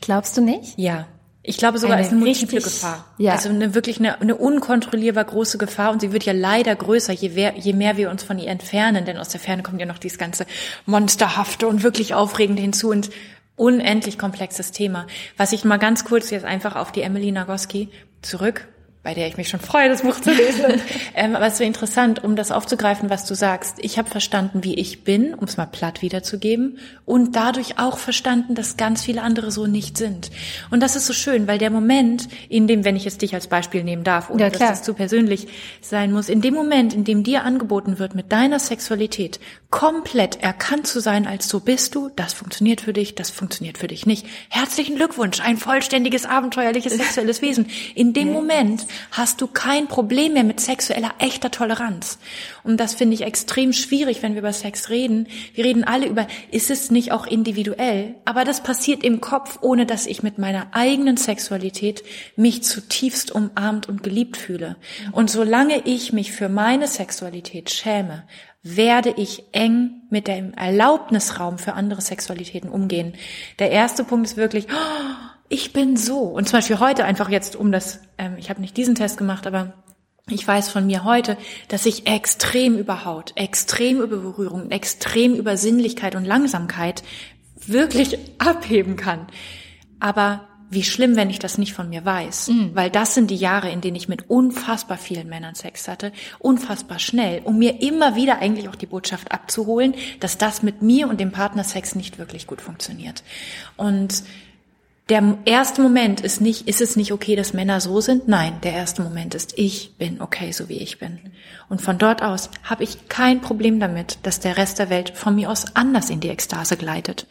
Glaubst du nicht? Ja. Ich glaube sogar eine als eine multiple richtig, Gefahr. Ja. Also eine wirklich eine, eine unkontrollierbar große Gefahr und sie wird ja leider größer, je, mehr, je mehr wir uns von ihr entfernen, denn aus der Ferne kommt ja noch dieses ganze monsterhafte und wirklich aufregende hinzu und unendlich komplexes Thema. Was ich mal ganz kurz jetzt einfach auf die Emily Nagoski zurück bei der ich mich schon freue, das Buch zu lesen. ähm, aber es wäre interessant, um das aufzugreifen, was du sagst. Ich habe verstanden, wie ich bin, um es mal platt wiederzugeben, und dadurch auch verstanden, dass ganz viele andere so nicht sind. Und das ist so schön, weil der Moment, in dem, wenn ich jetzt dich als Beispiel nehmen darf, ohne ja, dass das zu persönlich sein muss, in dem Moment, in dem dir angeboten wird, mit deiner Sexualität komplett erkannt zu sein, als so bist du, das funktioniert für dich, das funktioniert für dich nicht. Herzlichen Glückwunsch, ein vollständiges, abenteuerliches sexuelles Wesen. In dem Moment hast du kein Problem mehr mit sexueller echter Toleranz. Und das finde ich extrem schwierig, wenn wir über Sex reden. Wir reden alle über, ist es nicht auch individuell? Aber das passiert im Kopf, ohne dass ich mit meiner eigenen Sexualität mich zutiefst umarmt und geliebt fühle. Und solange ich mich für meine Sexualität schäme, werde ich eng mit dem Erlaubnisraum für andere Sexualitäten umgehen. Der erste Punkt ist wirklich, oh, ich bin so. Und zum Beispiel heute einfach jetzt um das, ähm, ich habe nicht diesen Test gemacht, aber ich weiß von mir heute, dass ich extrem über Haut, extrem über Berührung, extrem über Sinnlichkeit und Langsamkeit wirklich abheben kann. Aber wie schlimm, wenn ich das nicht von mir weiß. Mhm. Weil das sind die Jahre, in denen ich mit unfassbar vielen Männern Sex hatte, unfassbar schnell, um mir immer wieder eigentlich auch die Botschaft abzuholen, dass das mit mir und dem Partner Sex nicht wirklich gut funktioniert. Und der erste Moment ist nicht, ist es nicht okay, dass Männer so sind? Nein, der erste Moment ist, ich bin okay, so wie ich bin. Und von dort aus habe ich kein Problem damit, dass der Rest der Welt von mir aus anders in die Ekstase gleitet.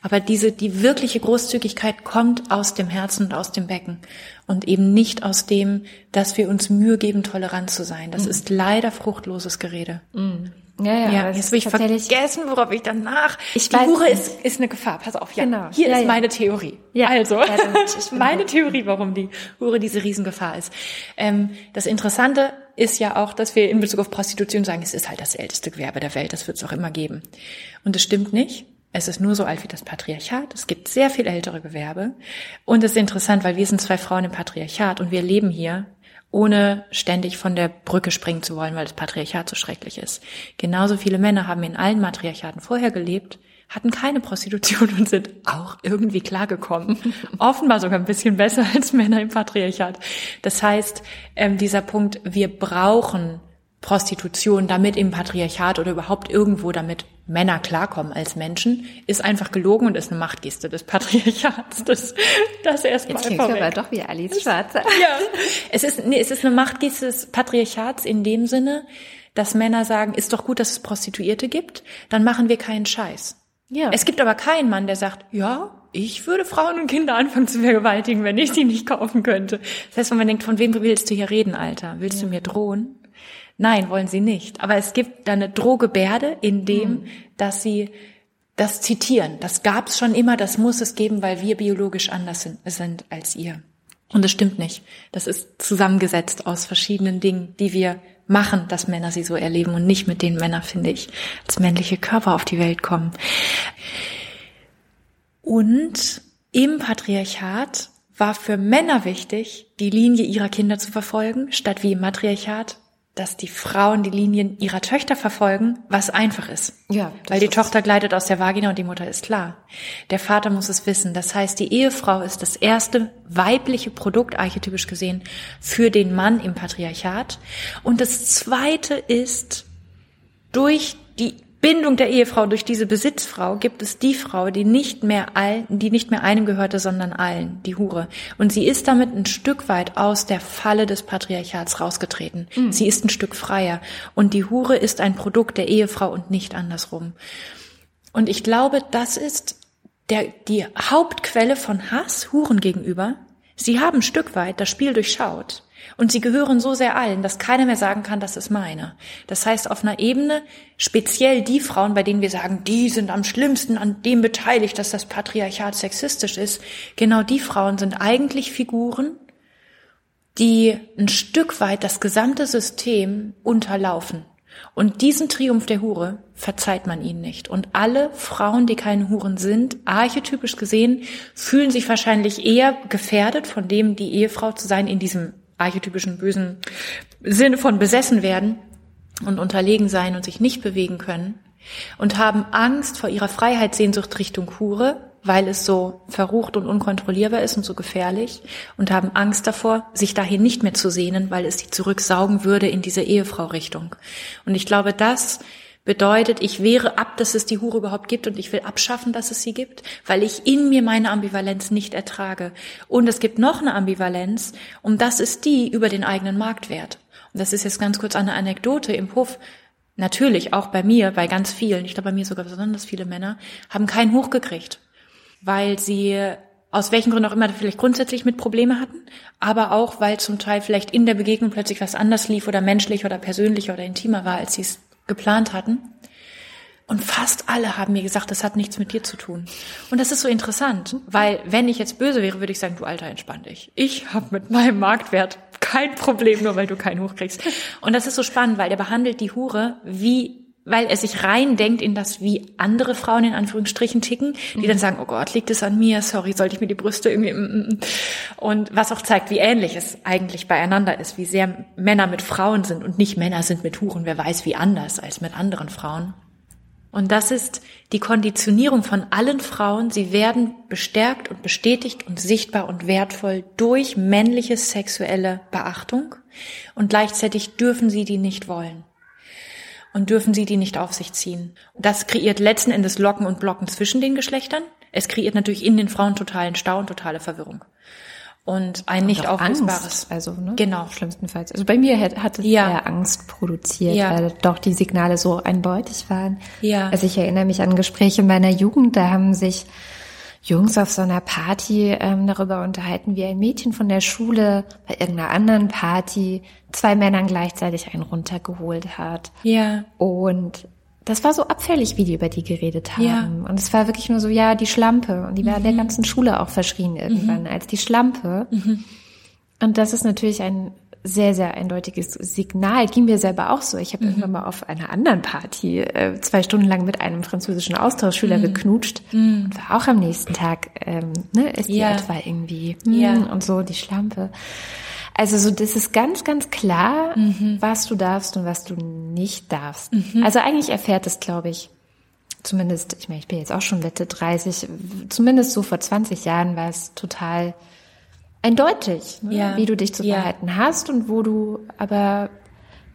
Aber diese, die wirkliche Großzügigkeit kommt aus dem Herzen und aus dem Becken und eben nicht aus dem, dass wir uns Mühe geben, tolerant zu sein. Das mhm. ist leider fruchtloses Gerede. Mhm. Ja, ja, ja jetzt will ich vergessen, worauf ich danach. Ich die weiß, Hure ist, ist eine Gefahr. Pass auf, ja. Genau. Hier ja, ist ja. meine Theorie. Ja. Also, meine Theorie, warum die Hure diese Riesengefahr ist. Ähm, das Interessante ist ja auch, dass wir in Bezug auf Prostitution sagen, es ist halt das älteste Gewerbe der Welt, das wird es auch immer geben. Und es stimmt nicht. Es ist nur so alt wie das Patriarchat. Es gibt sehr viel ältere Gewerbe. Und es ist interessant, weil wir sind zwei Frauen im Patriarchat und wir leben hier ohne ständig von der Brücke springen zu wollen, weil das Patriarchat so schrecklich ist. Genauso viele Männer haben in allen Matriarchaten vorher gelebt, hatten keine Prostitution und sind auch irgendwie klargekommen. Offenbar sogar ein bisschen besser als Männer im Patriarchat. Das heißt, ähm, dieser Punkt, wir brauchen Prostitution, damit im Patriarchat oder überhaupt irgendwo damit Männer klarkommen als Menschen, ist einfach gelogen und ist eine Machtgeste des Patriarchats. Das, das erstmal Jetzt vorweg. aber doch wie Alice Schwarzer. Ja, es ist, nee, es ist eine Machtgeste des Patriarchats in dem Sinne, dass Männer sagen, ist doch gut, dass es Prostituierte gibt, dann machen wir keinen Scheiß. Ja. Es gibt aber keinen Mann, der sagt, ja, ich würde Frauen und Kinder anfangen zu vergewaltigen, wenn ich sie nicht kaufen könnte. Das heißt, wenn man denkt, von wem willst du hier reden, Alter? Willst ja. du mir drohen? Nein, wollen sie nicht. Aber es gibt da eine Drohgebärde in dem, mhm. dass sie das zitieren. Das gab es schon immer, das muss es geben, weil wir biologisch anders sind, sind als ihr. Und das stimmt nicht. Das ist zusammengesetzt aus verschiedenen Dingen, die wir machen, dass Männer sie so erleben und nicht mit denen Männer, finde ich, als männliche Körper auf die Welt kommen. Und im Patriarchat war für Männer wichtig, die Linie ihrer Kinder zu verfolgen, statt wie im Matriarchat dass die Frauen die Linien ihrer Töchter verfolgen, was einfach ist. Ja. Weil die Tochter gleitet aus der Vagina und die Mutter ist klar. Der Vater muss es wissen. Das heißt, die Ehefrau ist das erste weibliche Produkt, archetypisch gesehen, für den Mann im Patriarchat. Und das zweite ist, durch die Bindung der Ehefrau durch diese Besitzfrau gibt es die Frau, die nicht mehr allen, die nicht mehr einem gehörte, sondern allen, die Hure. Und sie ist damit ein Stück weit aus der Falle des Patriarchats rausgetreten. Mhm. Sie ist ein Stück freier. Und die Hure ist ein Produkt der Ehefrau und nicht andersrum. Und ich glaube, das ist der, die Hauptquelle von Hass Huren gegenüber. Sie haben ein Stück weit das Spiel durchschaut. Und sie gehören so sehr allen, dass keiner mehr sagen kann, das ist meine. Das heißt, auf einer Ebene, speziell die Frauen, bei denen wir sagen, die sind am schlimmsten an dem beteiligt, dass das Patriarchat sexistisch ist, genau die Frauen sind eigentlich Figuren, die ein Stück weit das gesamte System unterlaufen. Und diesen Triumph der Hure verzeiht man ihnen nicht. Und alle Frauen, die keine Huren sind, archetypisch gesehen, fühlen sich wahrscheinlich eher gefährdet von dem, die Ehefrau zu sein in diesem archetypischen bösen Sinne von besessen werden und unterlegen sein und sich nicht bewegen können und haben Angst vor ihrer Freiheitssehnsucht Richtung Hure, weil es so verrucht und unkontrollierbar ist und so gefährlich und haben Angst davor, sich dahin nicht mehr zu sehnen, weil es sie zurücksaugen würde in diese Ehefrau-Richtung. Und ich glaube, das bedeutet, ich wehre ab, dass es die Hure überhaupt gibt und ich will abschaffen, dass es sie gibt, weil ich in mir meine Ambivalenz nicht ertrage. Und es gibt noch eine Ambivalenz und das ist die über den eigenen Marktwert. Und das ist jetzt ganz kurz eine Anekdote im Puff. Natürlich, auch bei mir, bei ganz vielen, ich glaube bei mir sogar besonders viele Männer, haben keinen Hoch gekriegt, weil sie aus welchen Gründen auch immer vielleicht grundsätzlich mit Probleme hatten, aber auch, weil zum Teil vielleicht in der Begegnung plötzlich was anders lief oder menschlich oder persönlicher oder intimer war, als sie es geplant hatten. Und fast alle haben mir gesagt, das hat nichts mit dir zu tun. Und das ist so interessant, weil wenn ich jetzt böse wäre, würde ich sagen, du Alter, entspann dich. Ich habe mit meinem Marktwert kein Problem, nur weil du keinen hochkriegst. Und das ist so spannend, weil der behandelt die Hure wie weil er sich rein denkt in das, wie andere Frauen in Anführungsstrichen ticken, die dann sagen, oh Gott, liegt es an mir, sorry, sollte ich mir die Brüste irgendwie, mm, mm, mm. und was auch zeigt, wie ähnlich es eigentlich beieinander ist, wie sehr Männer mit Frauen sind und nicht Männer sind mit Huren, wer weiß wie anders als mit anderen Frauen. Und das ist die Konditionierung von allen Frauen. Sie werden bestärkt und bestätigt und sichtbar und wertvoll durch männliche sexuelle Beachtung und gleichzeitig dürfen sie die nicht wollen und dürfen sie die nicht auf sich ziehen. Das kreiert letzten Endes Locken und Blocken zwischen den Geschlechtern. Es kreiert natürlich in den Frauen totalen Stau und totale Verwirrung. Und ein nicht auflösbares. Also, ne? Genau. Schlimmstenfalls. Also bei mir hat, hat es ja. eher Angst produziert, ja. weil doch die Signale so eindeutig waren. Ja. Also ich erinnere mich an Gespräche meiner Jugend, da haben sich Jungs auf so einer Party ähm, darüber unterhalten, wie ein Mädchen von der Schule bei irgendeiner anderen Party zwei Männern gleichzeitig einen runtergeholt hat. Ja. Und das war so abfällig, wie die über die geredet haben. Ja. Und es war wirklich nur so, ja, die Schlampe. Und die war mhm. der ganzen Schule auch verschrien irgendwann mhm. als die Schlampe. Mhm. Und das ist natürlich ein sehr, sehr eindeutiges Signal. Ging mir selber auch so. Ich habe mhm. irgendwann mal auf einer anderen Party äh, zwei Stunden lang mit einem französischen Austauschschüler mhm. geknutscht mhm. und war auch am nächsten Tag, ähm, ne, ist die ja. etwa irgendwie hm, ja. und so, die Schlampe. Also so, das ist ganz, ganz klar, mhm. was du darfst und was du nicht darfst. Mhm. Also eigentlich erfährt es, glaube ich, zumindest, ich meine, ich bin jetzt auch schon Wette 30, zumindest so vor 20 Jahren war es total eindeutig, ne? ja. wie du dich zu verhalten ja. hast und wo du aber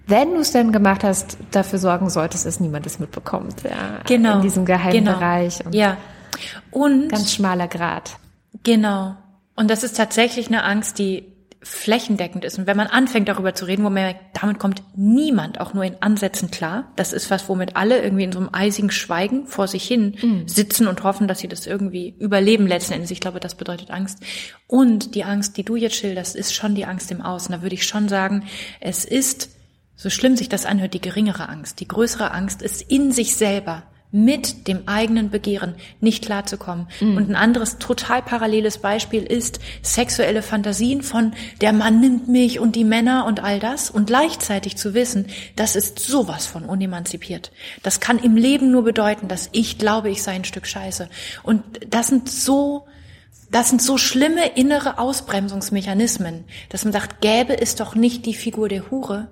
wenn du es denn gemacht hast, dafür sorgen solltest, dass niemand es mitbekommt. Ja, genau. In diesem geheimen genau. Bereich. Und ja. Und ganz schmaler Grad. Genau. Und das ist tatsächlich eine Angst, die flächendeckend ist. Und wenn man anfängt darüber zu reden, wo man merkt, damit kommt niemand auch nur in Ansätzen klar. Das ist was, womit alle irgendwie in so einem eisigen Schweigen vor sich hin mhm. sitzen und hoffen, dass sie das irgendwie überleben letzten Endes. Ich glaube, das bedeutet Angst. Und die Angst, die du jetzt schilderst, ist schon die Angst im Außen. Da würde ich schon sagen, es ist, so schlimm sich das anhört, die geringere Angst. Die größere Angst ist in sich selber mit dem eigenen Begehren nicht klarzukommen. Mhm. Und ein anderes total paralleles Beispiel ist sexuelle Fantasien von der Mann nimmt mich und die Männer und all das und gleichzeitig zu wissen, das ist sowas von unemanzipiert. Das kann im Leben nur bedeuten, dass ich glaube, ich sei ein Stück Scheiße. Und das sind so das sind so schlimme innere Ausbremsungsmechanismen, dass man sagt, gäbe es doch nicht die Figur der Hure,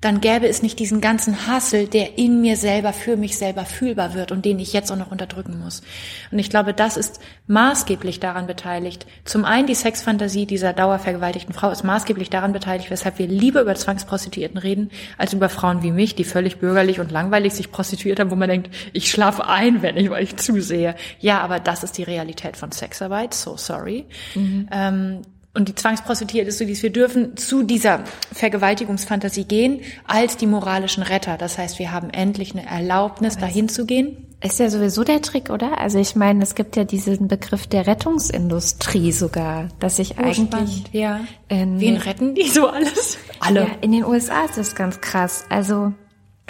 dann gäbe es nicht diesen ganzen Hassel, der in mir selber für mich selber fühlbar wird und den ich jetzt auch noch unterdrücken muss. Und ich glaube, das ist maßgeblich daran beteiligt. Zum einen die Sexfantasie dieser dauervergewaltigten Frau ist maßgeblich daran beteiligt, weshalb wir lieber über Zwangsprostituierten reden, als über Frauen wie mich, die völlig bürgerlich und langweilig sich prostituiert haben, wo man denkt, ich schlafe ein, wenn ich euch zusehe. Ja, aber das ist die Realität von Sexarbeit, so sorry. Mhm. Ähm, und die Zwangsprostituierte ist so dies, wir dürfen zu dieser Vergewaltigungsfantasie gehen als die moralischen Retter. Das heißt, wir haben endlich eine Erlaubnis, dahin zu gehen. Ist ja sowieso der Trick, oder? Also ich meine, es gibt ja diesen Begriff der Rettungsindustrie sogar, dass ich oh, eigentlich ja. Wen retten die so alles? Alle. Ja, in den USA ist das ganz krass. Also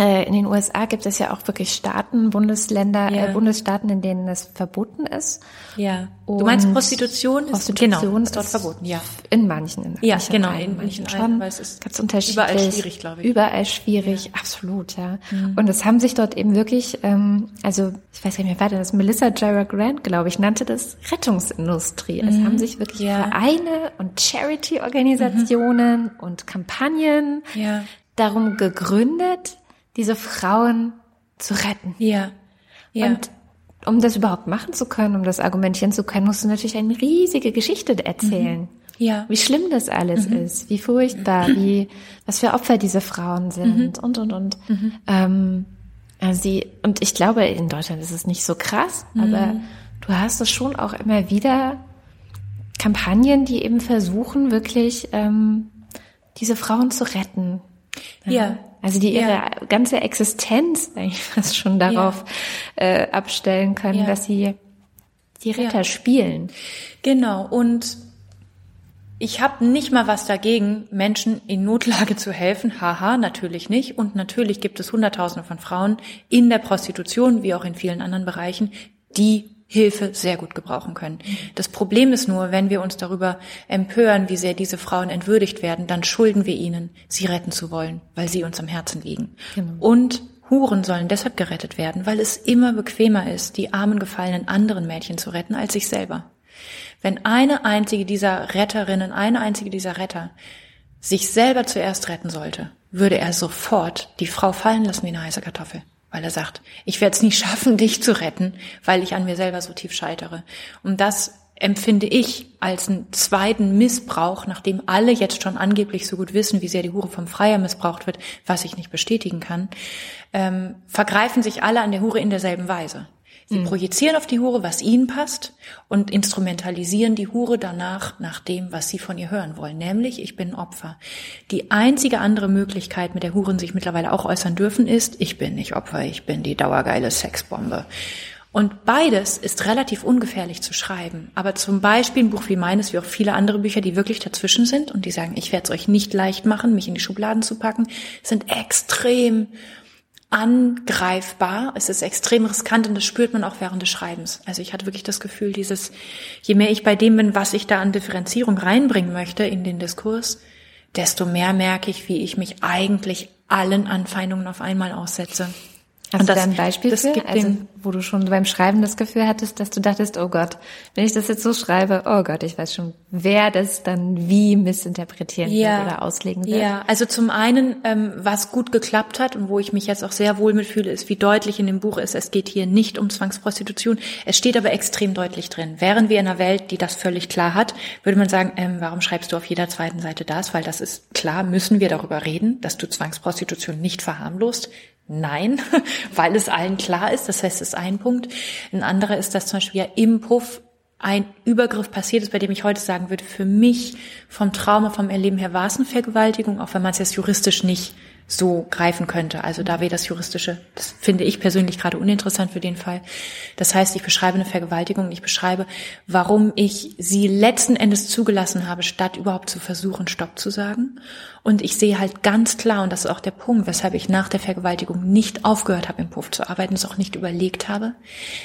in den USA gibt es ja auch wirklich Staaten, Bundesländer, ja. äh, Bundesstaaten, in denen es verboten ist. Ja. du meinst Prostitution? Ist, Prostitution genau, ist dort verboten, ja. In manchen. In ja, genau, in manchen schon. weil es ist ganz unterschiedlich. Überall schwierig, glaube ich. Überall schwierig, ja. absolut, ja. Mhm. Und es haben sich dort eben wirklich, ähm, also ich weiß gar nicht mehr, war das Melissa Jara Grant, glaube ich, nannte das Rettungsindustrie. Mhm. Es haben sich wirklich ja. Vereine und Charity-Organisationen mhm. und Kampagnen ja. darum gegründet, diese Frauen zu retten. Ja. ja. Und um das überhaupt machen zu können, um das argumentieren zu können, musst du natürlich eine riesige Geschichte erzählen. Mhm. Ja. Wie schlimm das alles mhm. ist, wie furchtbar, wie, was für Opfer diese Frauen sind mhm. und, und, und. Mhm. Ähm, also sie, und ich glaube, in Deutschland ist es nicht so krass, mhm. aber du hast es schon auch immer wieder Kampagnen, die eben versuchen, wirklich ähm, diese Frauen zu retten. Ja. Also die ihre ja. ganze Existenz eigentlich fast schon darauf ja. äh, abstellen können, ja. dass sie die Ritter spielen. Genau. Und ich habe nicht mal was dagegen, Menschen in Notlage zu helfen. Haha, natürlich nicht. Und natürlich gibt es Hunderttausende von Frauen in der Prostitution, wie auch in vielen anderen Bereichen, die Hilfe sehr gut gebrauchen können. Das Problem ist nur, wenn wir uns darüber empören, wie sehr diese Frauen entwürdigt werden, dann schulden wir ihnen, sie retten zu wollen, weil sie uns am Herzen liegen. Genau. Und Huren sollen deshalb gerettet werden, weil es immer bequemer ist, die armen gefallenen anderen Mädchen zu retten, als sich selber. Wenn eine einzige dieser Retterinnen, eine einzige dieser Retter sich selber zuerst retten sollte, würde er sofort die Frau fallen lassen wie eine heiße Kartoffel weil er sagt, ich werde es nie schaffen, dich zu retten, weil ich an mir selber so tief scheitere. Und das empfinde ich als einen zweiten Missbrauch, nachdem alle jetzt schon angeblich so gut wissen, wie sehr die Hure vom Freier missbraucht wird, was ich nicht bestätigen kann, ähm, vergreifen sich alle an der Hure in derselben Weise. Sie mhm. projizieren auf die Hure, was ihnen passt und instrumentalisieren die Hure danach nach dem, was sie von ihr hören wollen, nämlich ich bin Opfer. Die einzige andere Möglichkeit, mit der Huren sich mittlerweile auch äußern dürfen, ist ich bin nicht Opfer, ich bin die dauergeile Sexbombe. Und beides ist relativ ungefährlich zu schreiben. Aber zum Beispiel ein Buch wie meines, wie auch viele andere Bücher, die wirklich dazwischen sind und die sagen, ich werde es euch nicht leicht machen, mich in die Schubladen zu packen, sind extrem angreifbar. Es ist extrem riskant und das spürt man auch während des Schreibens. Also ich hatte wirklich das Gefühl, dieses, je mehr ich bei dem bin, was ich da an Differenzierung reinbringen möchte in den Diskurs, desto mehr merke ich, wie ich mich eigentlich allen Anfeindungen auf einmal aussetze. Hast und du da ein Beispiel das für? Also, wo du schon beim Schreiben das Gefühl hattest, dass du dachtest, oh Gott, wenn ich das jetzt so schreibe, oh Gott, ich weiß schon, wer das dann wie missinterpretieren ja, wird oder auslegen wird. Ja, also zum einen, ähm, was gut geklappt hat und wo ich mich jetzt auch sehr wohl mitfühle, ist, wie deutlich in dem Buch ist, es geht hier nicht um Zwangsprostitution. Es steht aber extrem deutlich drin. Wären wir in einer Welt, die das völlig klar hat, würde man sagen, ähm, warum schreibst du auf jeder zweiten Seite das? Weil das ist klar, müssen wir darüber reden, dass du Zwangsprostitution nicht verharmlost. Nein, weil es allen klar ist. Das heißt, das ist ein Punkt. Ein anderer ist, dass zum Beispiel ja im Puff ein Übergriff passiert ist, bei dem ich heute sagen würde, für mich vom Trauma, vom Erleben her war es eine Vergewaltigung, auch wenn man es jetzt juristisch nicht so greifen könnte. Also da wäre das Juristische, das finde ich persönlich gerade uninteressant für den Fall. Das heißt, ich beschreibe eine Vergewaltigung, ich beschreibe, warum ich sie letzten Endes zugelassen habe, statt überhaupt zu versuchen, Stopp zu sagen. Und ich sehe halt ganz klar, und das ist auch der Punkt, weshalb ich nach der Vergewaltigung nicht aufgehört habe, im Puff zu arbeiten, es auch nicht überlegt habe.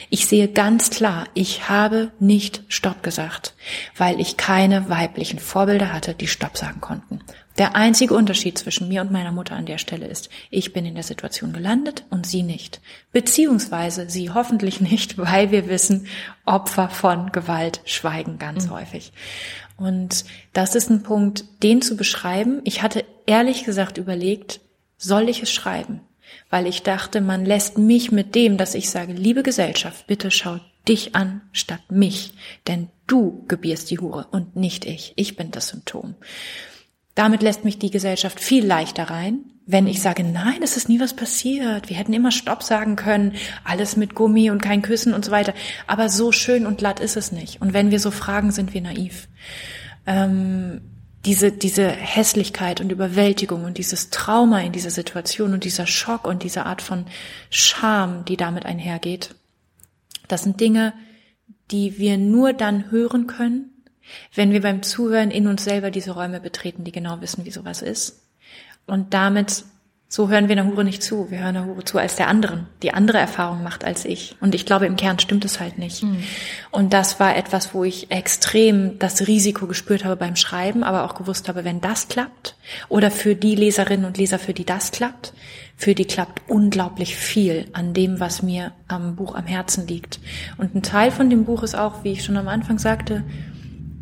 Ich sehe ganz klar, ich habe nicht Stopp gesagt, weil ich keine weiblichen Vorbilder hatte, die Stopp sagen konnten. Der einzige Unterschied zwischen mir und meiner Mutter an der Stelle ist, ich bin in der Situation gelandet und sie nicht. Beziehungsweise sie hoffentlich nicht, weil wir wissen, Opfer von Gewalt schweigen ganz mhm. häufig. Und das ist ein Punkt, den zu beschreiben. Ich hatte ehrlich gesagt überlegt, soll ich es schreiben? Weil ich dachte, man lässt mich mit dem, dass ich sage, liebe Gesellschaft, bitte schaut dich an statt mich, denn du gebierst die Hure und nicht ich. Ich bin das Symptom. Damit lässt mich die Gesellschaft viel leichter rein, wenn ich sage, nein, es ist nie was passiert. Wir hätten immer Stopp sagen können, alles mit Gummi und kein Küssen und so weiter. Aber so schön und glatt ist es nicht. Und wenn wir so fragen, sind wir naiv. Ähm, diese, diese Hässlichkeit und Überwältigung und dieses Trauma in dieser Situation und dieser Schock und diese Art von Scham, die damit einhergeht, das sind Dinge, die wir nur dann hören können, wenn wir beim Zuhören in uns selber diese Räume betreten, die genau wissen, wie sowas ist. Und damit, so hören wir einer Hure nicht zu. Wir hören einer Hure zu als der anderen, die andere Erfahrung macht als ich. Und ich glaube, im Kern stimmt es halt nicht. Mhm. Und das war etwas, wo ich extrem das Risiko gespürt habe beim Schreiben, aber auch gewusst habe, wenn das klappt, oder für die Leserinnen und Leser, für die das klappt, für die klappt unglaublich viel an dem, was mir am Buch am Herzen liegt. Und ein Teil von dem Buch ist auch, wie ich schon am Anfang sagte,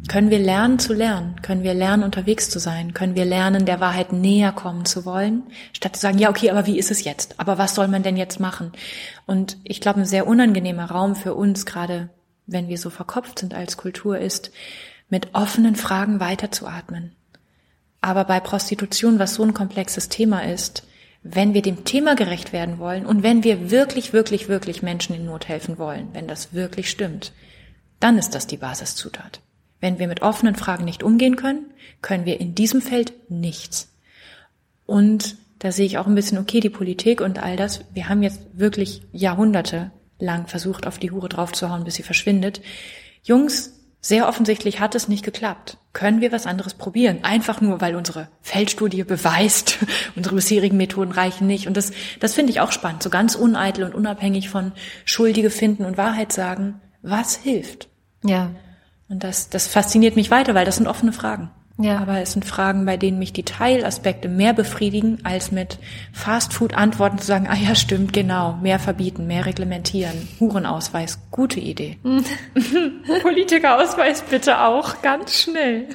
können wir lernen zu lernen? Können wir lernen, unterwegs zu sein? Können wir lernen, der Wahrheit näher kommen zu wollen? Statt zu sagen, ja, okay, aber wie ist es jetzt? Aber was soll man denn jetzt machen? Und ich glaube, ein sehr unangenehmer Raum für uns, gerade wenn wir so verkopft sind als Kultur, ist, mit offenen Fragen weiterzuatmen. Aber bei Prostitution, was so ein komplexes Thema ist, wenn wir dem Thema gerecht werden wollen und wenn wir wirklich, wirklich, wirklich Menschen in Not helfen wollen, wenn das wirklich stimmt, dann ist das die Basiszutat. Wenn wir mit offenen Fragen nicht umgehen können, können wir in diesem Feld nichts. Und da sehe ich auch ein bisschen, okay, die Politik und all das, wir haben jetzt wirklich Jahrhunderte lang versucht, auf die Hure draufzuhauen, bis sie verschwindet. Jungs, sehr offensichtlich hat es nicht geklappt. Können wir was anderes probieren? Einfach nur, weil unsere Feldstudie beweist, unsere bisherigen Methoden reichen nicht. Und das, das finde ich auch spannend. So ganz uneitel und unabhängig von Schuldige finden und Wahrheit sagen. Was hilft? Ja. Und das, das fasziniert mich weiter, weil das sind offene Fragen. Ja. Aber es sind Fragen, bei denen mich die Teilaspekte mehr befriedigen, als mit Fastfood-Antworten zu sagen, ah ja, stimmt, genau, mehr verbieten, mehr reglementieren, Hurenausweis, gute Idee. Politikerausweis bitte auch, ganz schnell.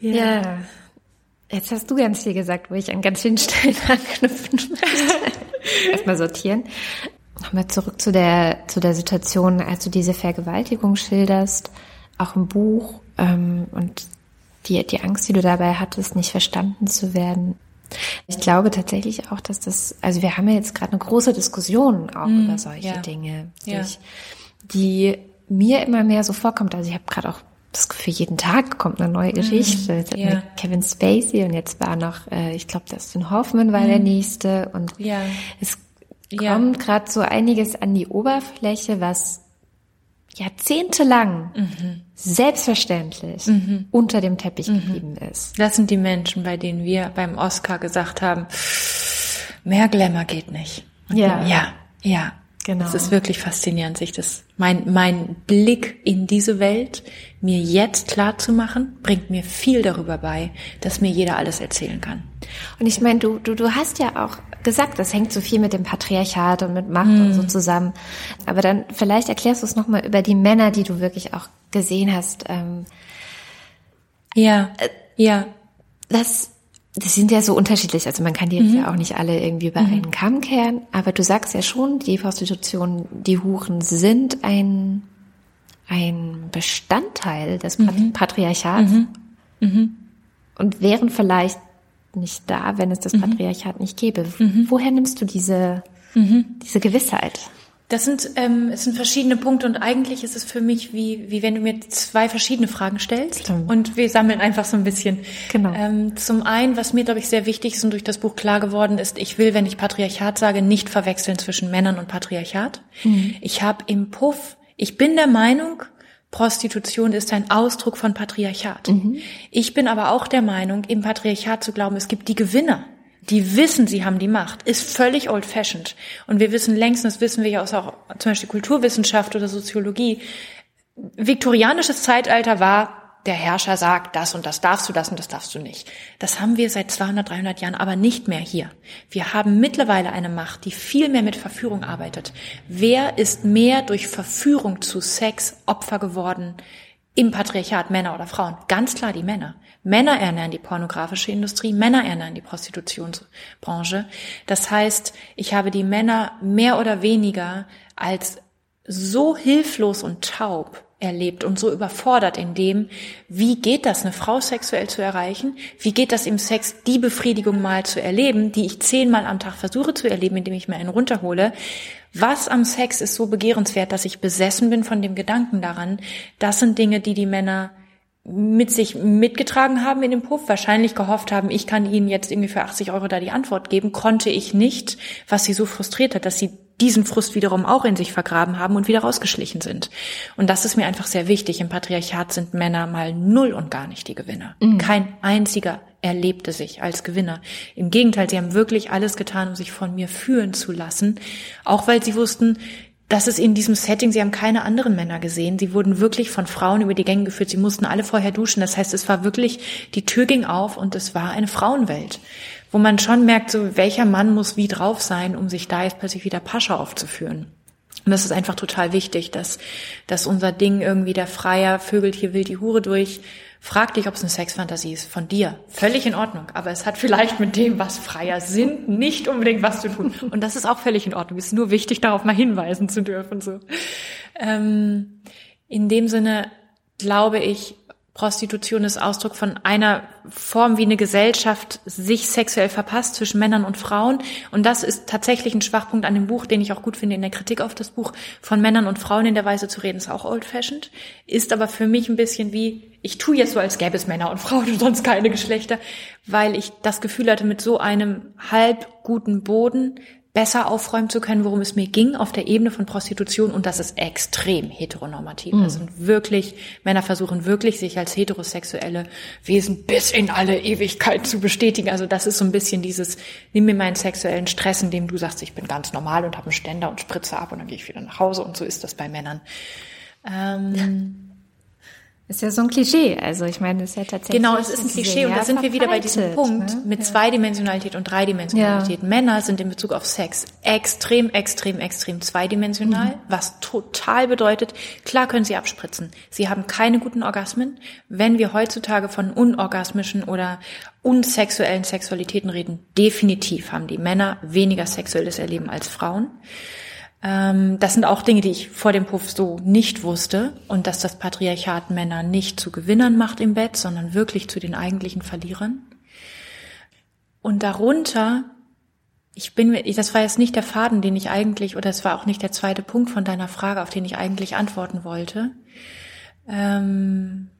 ja. ja. Jetzt hast du ganz viel gesagt, wo ich an ganz vielen Stellen anknüpfen möchte. Erstmal sortieren. Nochmal zurück zu der, zu der Situation, als du diese Vergewaltigung schilderst auch im Buch ähm, und die, die Angst, die du dabei hattest, nicht verstanden zu werden. Ich glaube tatsächlich auch, dass das, also wir haben ja jetzt gerade eine große Diskussion auch mm, über solche ja. Dinge, ja. Ich, die mir immer mehr so vorkommt. Also ich habe gerade auch das Gefühl, jeden Tag kommt eine neue mhm. Geschichte. Mm, ja. Kevin Spacey und jetzt war noch, äh, ich glaube, Dustin Hoffman war mm. der nächste und ja. es kommt gerade so einiges an die Oberfläche, was jahrzehntelang mhm. selbstverständlich mhm. unter dem Teppich mhm. geblieben ist. Das sind die Menschen, bei denen wir beim Oscar gesagt haben, mehr Glamour geht nicht. Und ja. Ja, ja. Genau. Es ist wirklich faszinierend, sich das, mein, mein Blick in diese Welt mir jetzt klar zu machen, bringt mir viel darüber bei, dass mir jeder alles erzählen kann. Und ich meine, du, du, du hast ja auch gesagt, das hängt so viel mit dem Patriarchat und mit Macht mm. und so hm. zusammen. Aber dann vielleicht erklärst du es nochmal über die Männer, die du wirklich auch gesehen hast. Ähm, ja, äh, ja. Das, das sind ja so unterschiedlich. Also man kann die jetzt mhm. ja auch nicht alle irgendwie über mhm. einen Kamm kehren. Aber du sagst ja schon, die Prostitution, die Huren sind ein, ein Bestandteil des mhm. Patriarchats. Mhm. Mhm. Und wären vielleicht nicht da, wenn es das mhm. Patriarchat nicht gäbe. Mhm. Woher nimmst du diese, mhm. diese Gewissheit? Das sind, ähm, es sind verschiedene Punkte und eigentlich ist es für mich wie, wie wenn du mir zwei verschiedene Fragen stellst Stimmt. und wir sammeln einfach so ein bisschen. Genau. Ähm, zum einen, was mir, glaube ich, sehr wichtig ist und durch das Buch klar geworden ist, ich will, wenn ich Patriarchat sage, nicht verwechseln zwischen Männern und Patriarchat. Mhm. Ich habe im Puff, ich bin der Meinung, Prostitution ist ein Ausdruck von Patriarchat. Mhm. Ich bin aber auch der Meinung, im Patriarchat zu glauben, es gibt die Gewinner, die wissen, sie haben die Macht, ist völlig old-fashioned. Und wir wissen längst, das wissen wir ja aus auch zum Beispiel Kulturwissenschaft oder Soziologie, viktorianisches Zeitalter war der Herrscher sagt, das und das darfst du, das und das darfst du nicht. Das haben wir seit 200, 300 Jahren aber nicht mehr hier. Wir haben mittlerweile eine Macht, die viel mehr mit Verführung arbeitet. Wer ist mehr durch Verführung zu Sex Opfer geworden im Patriarchat, Männer oder Frauen? Ganz klar die Männer. Männer ernähren die pornografische Industrie, Männer ernähren die Prostitutionsbranche. Das heißt, ich habe die Männer mehr oder weniger als so hilflos und taub erlebt und so überfordert in dem, wie geht das, eine Frau sexuell zu erreichen? Wie geht das im Sex, die Befriedigung mal zu erleben, die ich zehnmal am Tag versuche zu erleben, indem ich mir einen runterhole? Was am Sex ist so begehrenswert, dass ich besessen bin von dem Gedanken daran? Das sind Dinge, die die Männer mit sich mitgetragen haben in dem Puff, wahrscheinlich gehofft haben, ich kann ihnen jetzt irgendwie für 80 Euro da die Antwort geben, konnte ich nicht, was sie so frustriert hat, dass sie diesen Frust wiederum auch in sich vergraben haben und wieder rausgeschlichen sind. Und das ist mir einfach sehr wichtig. Im Patriarchat sind Männer mal null und gar nicht die Gewinner. Mhm. Kein einziger erlebte sich als Gewinner. Im Gegenteil, sie haben wirklich alles getan, um sich von mir führen zu lassen, auch weil sie wussten, dass es in diesem Setting, sie haben keine anderen Männer gesehen. Sie wurden wirklich von Frauen über die Gänge geführt. Sie mussten alle vorher duschen. Das heißt, es war wirklich, die Tür ging auf und es war eine Frauenwelt wo man schon merkt, so welcher Mann muss wie drauf sein, um sich da jetzt plötzlich wieder Pascha aufzuführen. Und das ist einfach total wichtig, dass, dass unser Ding irgendwie der Freier vögelt hier wild die Hure durch. Frag dich, ob es eine Sexfantasie ist. Von dir. Völlig in Ordnung. Aber es hat vielleicht mit dem, was Freier sind, nicht unbedingt was zu tun. Und das ist auch völlig in Ordnung. Es ist nur wichtig, darauf mal hinweisen zu dürfen, so. Ähm, in dem Sinne glaube ich, Prostitution ist Ausdruck von einer Form, wie eine Gesellschaft sich sexuell verpasst zwischen Männern und Frauen. Und das ist tatsächlich ein Schwachpunkt an dem Buch, den ich auch gut finde in der Kritik auf das Buch, von Männern und Frauen in der Weise zu reden, ist auch old-fashioned. Ist aber für mich ein bisschen wie, ich tue jetzt so, als gäbe es Männer und Frauen und sonst keine Geschlechter, weil ich das Gefühl hatte, mit so einem halb guten Boden besser aufräumen zu können, worum es mir ging auf der Ebene von Prostitution und das ist extrem heteronormativ. Mhm. Das sind wirklich, Männer versuchen wirklich, sich als heterosexuelle Wesen bis in alle Ewigkeit zu bestätigen. Also das ist so ein bisschen dieses, nimm mir meinen sexuellen Stress, indem du sagst, ich bin ganz normal und habe einen Ständer und spritze ab und dann gehe ich wieder nach Hause und so ist das bei Männern. Ähm, ist ja so ein Klischee. Also ich meine, das ist ja tatsächlich. Genau, es ist ein Klischee und da sind wir wieder bei diesem Punkt ne? mit ja. Zweidimensionalität und Dreidimensionalität. Ja. Männer sind in Bezug auf Sex extrem, extrem, extrem zweidimensional, mhm. was total bedeutet, klar können sie abspritzen. Sie haben keine guten Orgasmen. Wenn wir heutzutage von unorgasmischen oder unsexuellen Sexualitäten reden, definitiv haben die Männer weniger sexuelles Erleben als Frauen. Ähm, das sind auch Dinge, die ich vor dem Puff so nicht wusste und dass das Patriarchat Männer nicht zu Gewinnern macht im Bett, sondern wirklich zu den eigentlichen Verlierern. Und darunter, ich bin, das war jetzt nicht der Faden, den ich eigentlich, oder es war auch nicht der zweite Punkt von deiner Frage, auf den ich eigentlich antworten wollte. Ähm,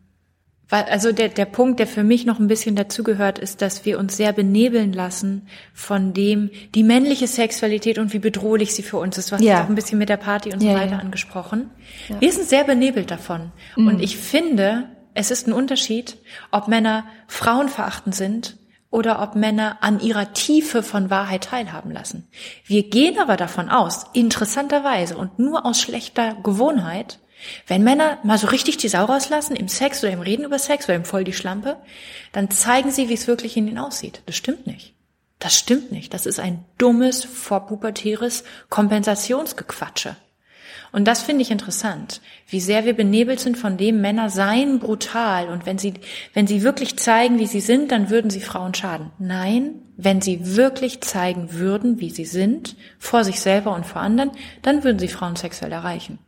also der, der Punkt, der für mich noch ein bisschen dazugehört, ist, dass wir uns sehr benebeln lassen von dem, die männliche Sexualität und wie bedrohlich sie für uns ist. Du hast ja. auch ein bisschen mit der Party und so ja, weiter ja. angesprochen. Ja. Wir sind sehr benebelt davon. Mhm. Und ich finde, es ist ein Unterschied, ob Männer frauenverachtend sind oder ob Männer an ihrer Tiefe von Wahrheit teilhaben lassen. Wir gehen aber davon aus, interessanterweise und nur aus schlechter Gewohnheit, wenn Männer mal so richtig die Sau rauslassen im Sex oder im Reden über Sex oder im Voll die Schlampe, dann zeigen sie, wie es wirklich in ihnen aussieht. Das stimmt nicht. Das stimmt nicht. Das ist ein dummes, vorpubertäres Kompensationsgequatsche. Und das finde ich interessant, wie sehr wir benebelt sind von dem, Männer seien brutal und wenn sie, wenn sie wirklich zeigen, wie sie sind, dann würden sie Frauen schaden. Nein, wenn sie wirklich zeigen würden, wie sie sind, vor sich selber und vor anderen, dann würden sie Frauen sexuell erreichen.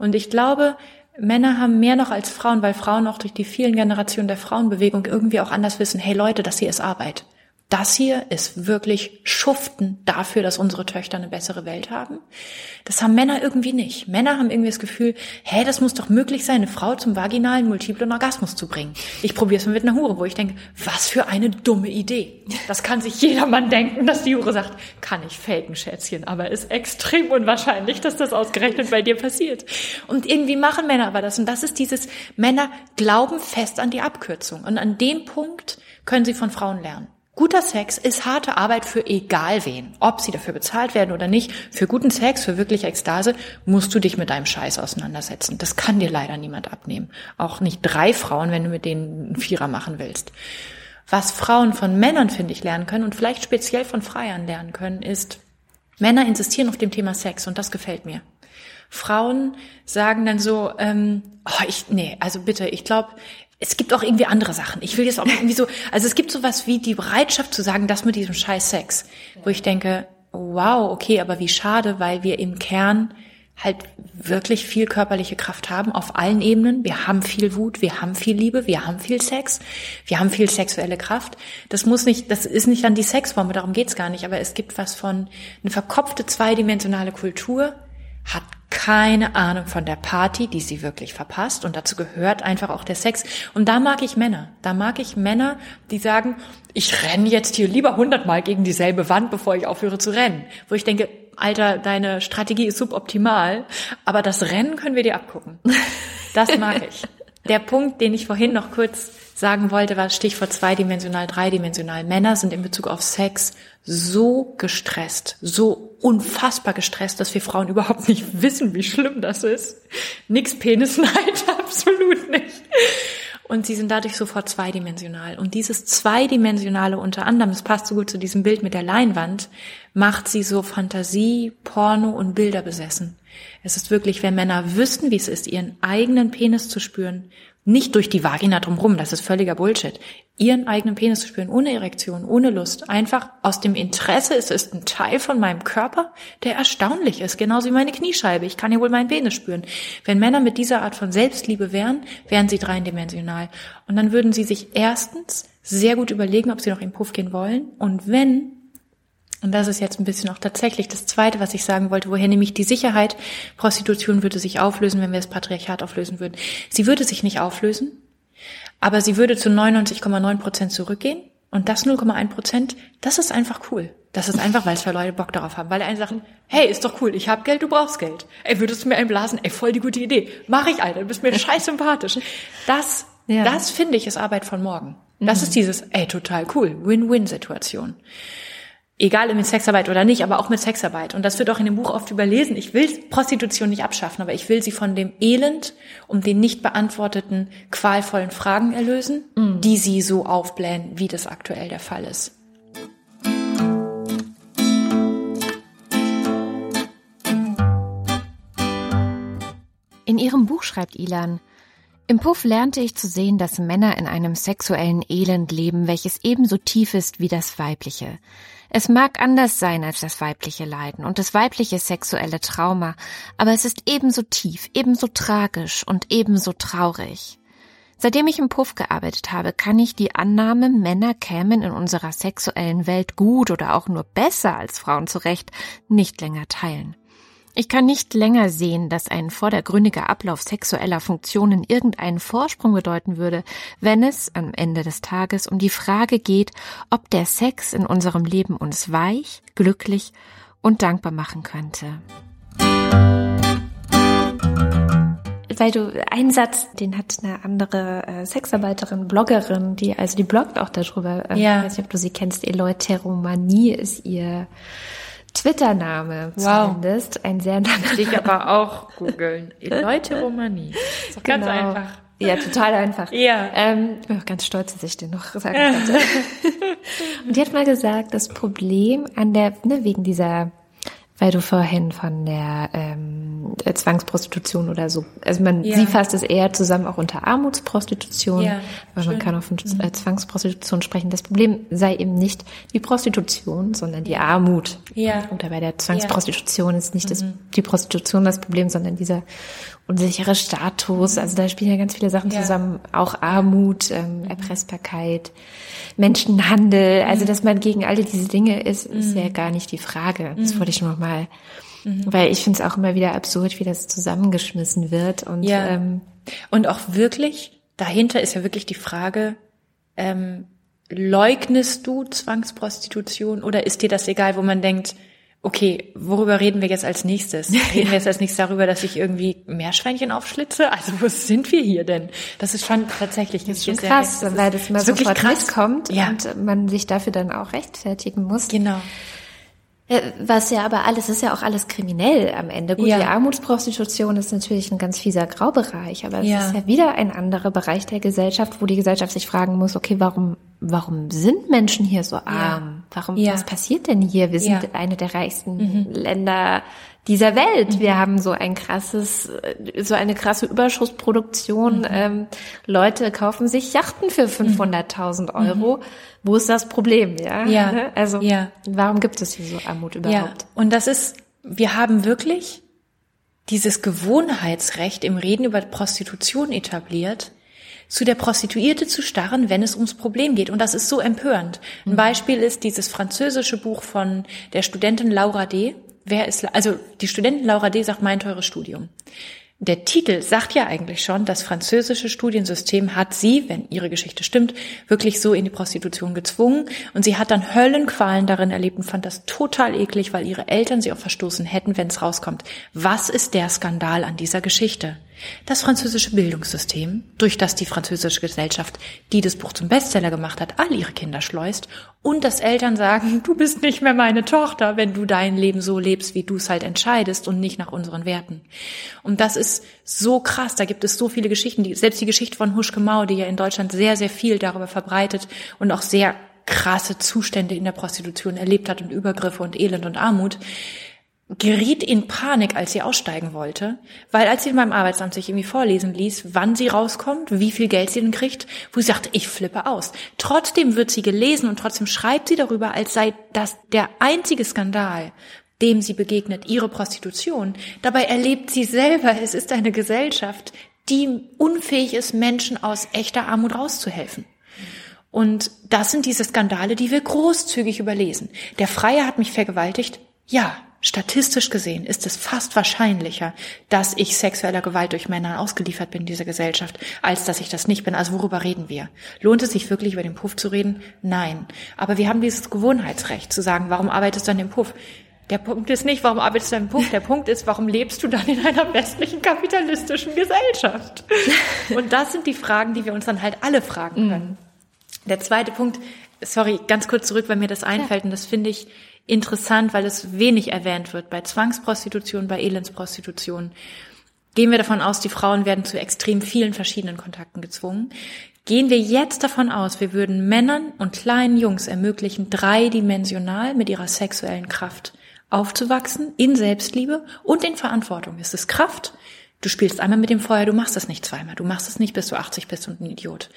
Und ich glaube, Männer haben mehr noch als Frauen, weil Frauen auch durch die vielen Generationen der Frauenbewegung irgendwie auch anders wissen, hey Leute, das hier ist Arbeit. Das hier ist wirklich Schuften dafür, dass unsere Töchter eine bessere Welt haben. Das haben Männer irgendwie nicht. Männer haben irgendwie das Gefühl, hä, das muss doch möglich sein, eine Frau zum vaginalen multiplen Orgasmus zu bringen. Ich probiere es mal mit einer Hure, wo ich denke, was für eine dumme Idee. Das kann sich jedermann denken, dass die Hure sagt, kann ich faken, Schätzchen, aber ist extrem unwahrscheinlich, dass das ausgerechnet bei dir passiert. Und irgendwie machen Männer aber das. Und das ist dieses, Männer glauben fest an die Abkürzung. Und an dem Punkt können sie von Frauen lernen. Guter Sex ist harte Arbeit für egal wen. Ob sie dafür bezahlt werden oder nicht. Für guten Sex, für wirkliche Ekstase, musst du dich mit deinem Scheiß auseinandersetzen. Das kann dir leider niemand abnehmen. Auch nicht drei Frauen, wenn du mit denen einen Vierer machen willst. Was Frauen von Männern, finde ich, lernen können und vielleicht speziell von Freiern lernen können, ist, Männer insistieren auf dem Thema Sex und das gefällt mir. Frauen sagen dann so, ähm, oh, ich, nee, also bitte, ich glaube, es gibt auch irgendwie andere Sachen. Ich will jetzt auch irgendwie so, also es gibt sowas wie die Bereitschaft zu sagen, das mit diesem scheiß Sex, wo ich denke, wow, okay, aber wie schade, weil wir im Kern halt wirklich viel körperliche Kraft haben auf allen Ebenen. Wir haben viel Wut, wir haben viel Liebe, wir haben viel Sex, wir haben viel sexuelle Kraft. Das muss nicht, das ist nicht dann die Sexform, darum geht's gar nicht, aber es gibt was von eine verkopfte zweidimensionale Kultur, hat keine Ahnung von der Party, die sie wirklich verpasst. Und dazu gehört einfach auch der Sex. Und da mag ich Männer. Da mag ich Männer, die sagen, ich renne jetzt hier lieber hundertmal gegen dieselbe Wand, bevor ich aufhöre zu rennen. Wo ich denke, Alter, deine Strategie ist suboptimal, aber das Rennen können wir dir abgucken. Das mag ich. Der Punkt, den ich vorhin noch kurz sagen wollte, war Stichwort zweidimensional, dreidimensional. Männer sind in Bezug auf Sex so gestresst, so unfassbar gestresst, dass wir Frauen überhaupt nicht wissen, wie schlimm das ist. Nix Penisneid, absolut nicht. Und sie sind dadurch sofort zweidimensional. Und dieses zweidimensionale unter anderem, das passt so gut zu diesem Bild mit der Leinwand, macht sie so Fantasie, Porno und Bilder besessen. Es ist wirklich, wenn Männer wüssten, wie es ist, ihren eigenen Penis zu spüren, nicht durch die Vagina drumherum, das ist völliger Bullshit. Ihren eigenen Penis zu spüren, ohne Erektion, ohne Lust, einfach aus dem Interesse, es ist ein Teil von meinem Körper, der erstaunlich ist, genauso wie meine Kniescheibe. Ich kann ja wohl meinen Penis spüren. Wenn Männer mit dieser Art von Selbstliebe wären, wären sie dreidimensional. Und dann würden sie sich erstens sehr gut überlegen, ob sie noch in den Puff gehen wollen. Und wenn, und das ist jetzt ein bisschen auch tatsächlich das Zweite, was ich sagen wollte, woher nämlich die Sicherheit, Prostitution würde sich auflösen, wenn wir das Patriarchat auflösen würden. Sie würde sich nicht auflösen, aber sie würde zu 99,9 Prozent zurückgehen. Und das 0,1 Prozent, das ist einfach cool. Das ist einfach, weil zwei Leute Bock darauf haben. Weil einen sagen, hey, ist doch cool, ich hab Geld, du brauchst Geld. Ey, würdest du mir einblasen? Ey, voll die gute Idee. Mach ich, Alter, du bist mir scheiß sympathisch. Das, ja. das finde ich ist Arbeit von morgen. Das mhm. ist dieses, ey, total cool, Win-Win-Situation egal mit Sexarbeit oder nicht, aber auch mit Sexarbeit. Und das wird auch in dem Buch oft überlesen. Ich will Prostitution nicht abschaffen, aber ich will sie von dem Elend um den nicht beantworteten, qualvollen Fragen erlösen, mhm. die sie so aufblähen, wie das aktuell der Fall ist. In ihrem Buch schreibt Ilan, im Puff lernte ich zu sehen, dass Männer in einem sexuellen Elend leben, welches ebenso tief ist wie das weibliche. Es mag anders sein als das weibliche Leiden und das weibliche sexuelle Trauma, aber es ist ebenso tief, ebenso tragisch und ebenso traurig. Seitdem ich im Puff gearbeitet habe, kann ich die Annahme, Männer kämen in unserer sexuellen Welt gut oder auch nur besser als Frauen zurecht, nicht länger teilen. Ich kann nicht länger sehen, dass ein vordergründiger Ablauf sexueller Funktionen irgendeinen Vorsprung bedeuten würde, wenn es am Ende des Tages um die Frage geht, ob der Sex in unserem Leben uns weich, glücklich und dankbar machen könnte. Weil du einen Satz, den hat eine andere äh, Sexarbeiterin, Bloggerin, die also die bloggt auch darüber. Äh, ja. Ich weiß nicht, ob du sie kennst. Eleuteromanie ist ihr Twitter-Name wow. zumindest. Ein sehr langer. Ich aber auch googeln. Leute Romani. Ist doch genau. ganz einfach. Ja, total einfach. Ja. Ähm, ich bin auch ganz stolz, dass ich den noch sagen konnte. Und die hat mal gesagt, das Problem an der, ne, wegen dieser weil du vorhin von der ähm, Zwangsprostitution oder so, also man, ja. sie fasst es eher zusammen auch unter Armutsprostitution, ja, weil schön. man kann auch von mhm. Äh, Zwangsprostitution sprechen. Das Problem sei eben nicht die Prostitution, sondern die Armut. Ja. Oder bei der Zwangsprostitution ist nicht mhm. das, die Prostitution das Problem, sondern dieser unsichere Status. Also da spielen ja ganz viele Sachen ja. zusammen, auch Armut, ähm, Erpressbarkeit. Menschenhandel, also mhm. dass man gegen alle diese Dinge ist, ist ja mhm. gar nicht die Frage. Das mhm. wollte ich nur noch mal, weil ich finde es auch immer wieder absurd, wie das zusammengeschmissen wird und ja. ähm, und auch wirklich dahinter ist ja wirklich die Frage. Ähm, leugnest du Zwangsprostitution oder ist dir das egal, wo man denkt, okay, worüber reden wir jetzt als nächstes? Reden wir jetzt als nächstes darüber, dass ich irgendwie Meerschweinchen aufschlitze? Also wo sind wir hier denn? Das ist schon tatsächlich das ist schon krass, sehr, weil das mal sofort krass. mitkommt ja. und man sich dafür dann auch rechtfertigen muss. Genau. Was ja aber alles ist ja auch alles kriminell am Ende. Gut, ja. die Armutsprostitution ist natürlich ein ganz fieser Graubereich, aber es ja. ist ja wieder ein anderer Bereich der Gesellschaft, wo die Gesellschaft sich fragen muss, okay, warum, warum sind Menschen hier so arm? Ja. Warum, was passiert denn hier? Wir sind eine der reichsten mhm. Länder dieser Welt. Wir haben so ein krasses, äh, so eine krasse Überschussproduktion. Mhm. Ähm, Leute kaufen sich Yachten für 500.000 Euro. Mhm. Wo ist das Problem? Ja. ja. Ne? Also, ja. warum gibt es hier so Armut überhaupt? Ja. Und das ist, wir haben wirklich dieses Gewohnheitsrecht im Reden über Prostitution etabliert, zu der Prostituierte zu starren, wenn es ums Problem geht. Und das ist so empörend. Ein mhm. Beispiel ist dieses französische Buch von der Studentin Laura D. Wer ist, also die Studentin Laura D. sagt mein teures Studium. Der Titel sagt ja eigentlich schon, das französische Studiensystem hat sie, wenn ihre Geschichte stimmt, wirklich so in die Prostitution gezwungen. Und sie hat dann Höllenqualen darin erlebt und fand das total eklig, weil ihre Eltern sie auch verstoßen hätten, wenn es rauskommt. Was ist der Skandal an dieser Geschichte? Das französische Bildungssystem, durch das die französische Gesellschaft, die das Buch zum Bestseller gemacht hat, all ihre Kinder schleust und dass Eltern sagen, du bist nicht mehr meine Tochter, wenn du dein Leben so lebst, wie du es halt entscheidest und nicht nach unseren Werten. Und das ist so krass, da gibt es so viele Geschichten, die, selbst die Geschichte von Huschke Mau, die ja in Deutschland sehr, sehr viel darüber verbreitet und auch sehr krasse Zustände in der Prostitution erlebt hat und Übergriffe und Elend und Armut, geriet in Panik, als sie aussteigen wollte, weil als sie in meinem Arbeitsamt sich irgendwie vorlesen ließ, wann sie rauskommt, wie viel Geld sie denn kriegt, wo sie sagt, ich flippe aus. Trotzdem wird sie gelesen und trotzdem schreibt sie darüber, als sei das der einzige Skandal, dem sie begegnet, ihre Prostitution. Dabei erlebt sie selber, es ist eine Gesellschaft, die unfähig ist, Menschen aus echter Armut rauszuhelfen. Und das sind diese Skandale, die wir großzügig überlesen. Der Freie hat mich vergewaltigt. Ja, Statistisch gesehen ist es fast wahrscheinlicher, dass ich sexueller Gewalt durch Männer ausgeliefert bin in dieser Gesellschaft, als dass ich das nicht bin. Also worüber reden wir? Lohnt es sich wirklich über den Puff zu reden? Nein. Aber wir haben dieses Gewohnheitsrecht zu sagen, warum arbeitest du an dem Puff? Der Punkt ist nicht, warum arbeitest du an dem Puff? Der Punkt ist, warum lebst du dann in einer westlichen kapitalistischen Gesellschaft? Und das sind die Fragen, die wir uns dann halt alle fragen können. Der zweite Punkt, sorry, ganz kurz zurück, weil mir das einfällt, ja. und das finde ich interessant, weil es wenig erwähnt wird. Bei Zwangsprostitution, bei Elendsprostitution gehen wir davon aus, die Frauen werden zu extrem vielen verschiedenen Kontakten gezwungen. Gehen wir jetzt davon aus, wir würden Männern und kleinen Jungs ermöglichen, dreidimensional mit ihrer sexuellen Kraft aufzuwachsen, in Selbstliebe und in Verantwortung. Es ist Kraft. Du spielst einmal mit dem Feuer, du machst das nicht zweimal. Du machst es nicht, bis du 80 bist und ein Idiot.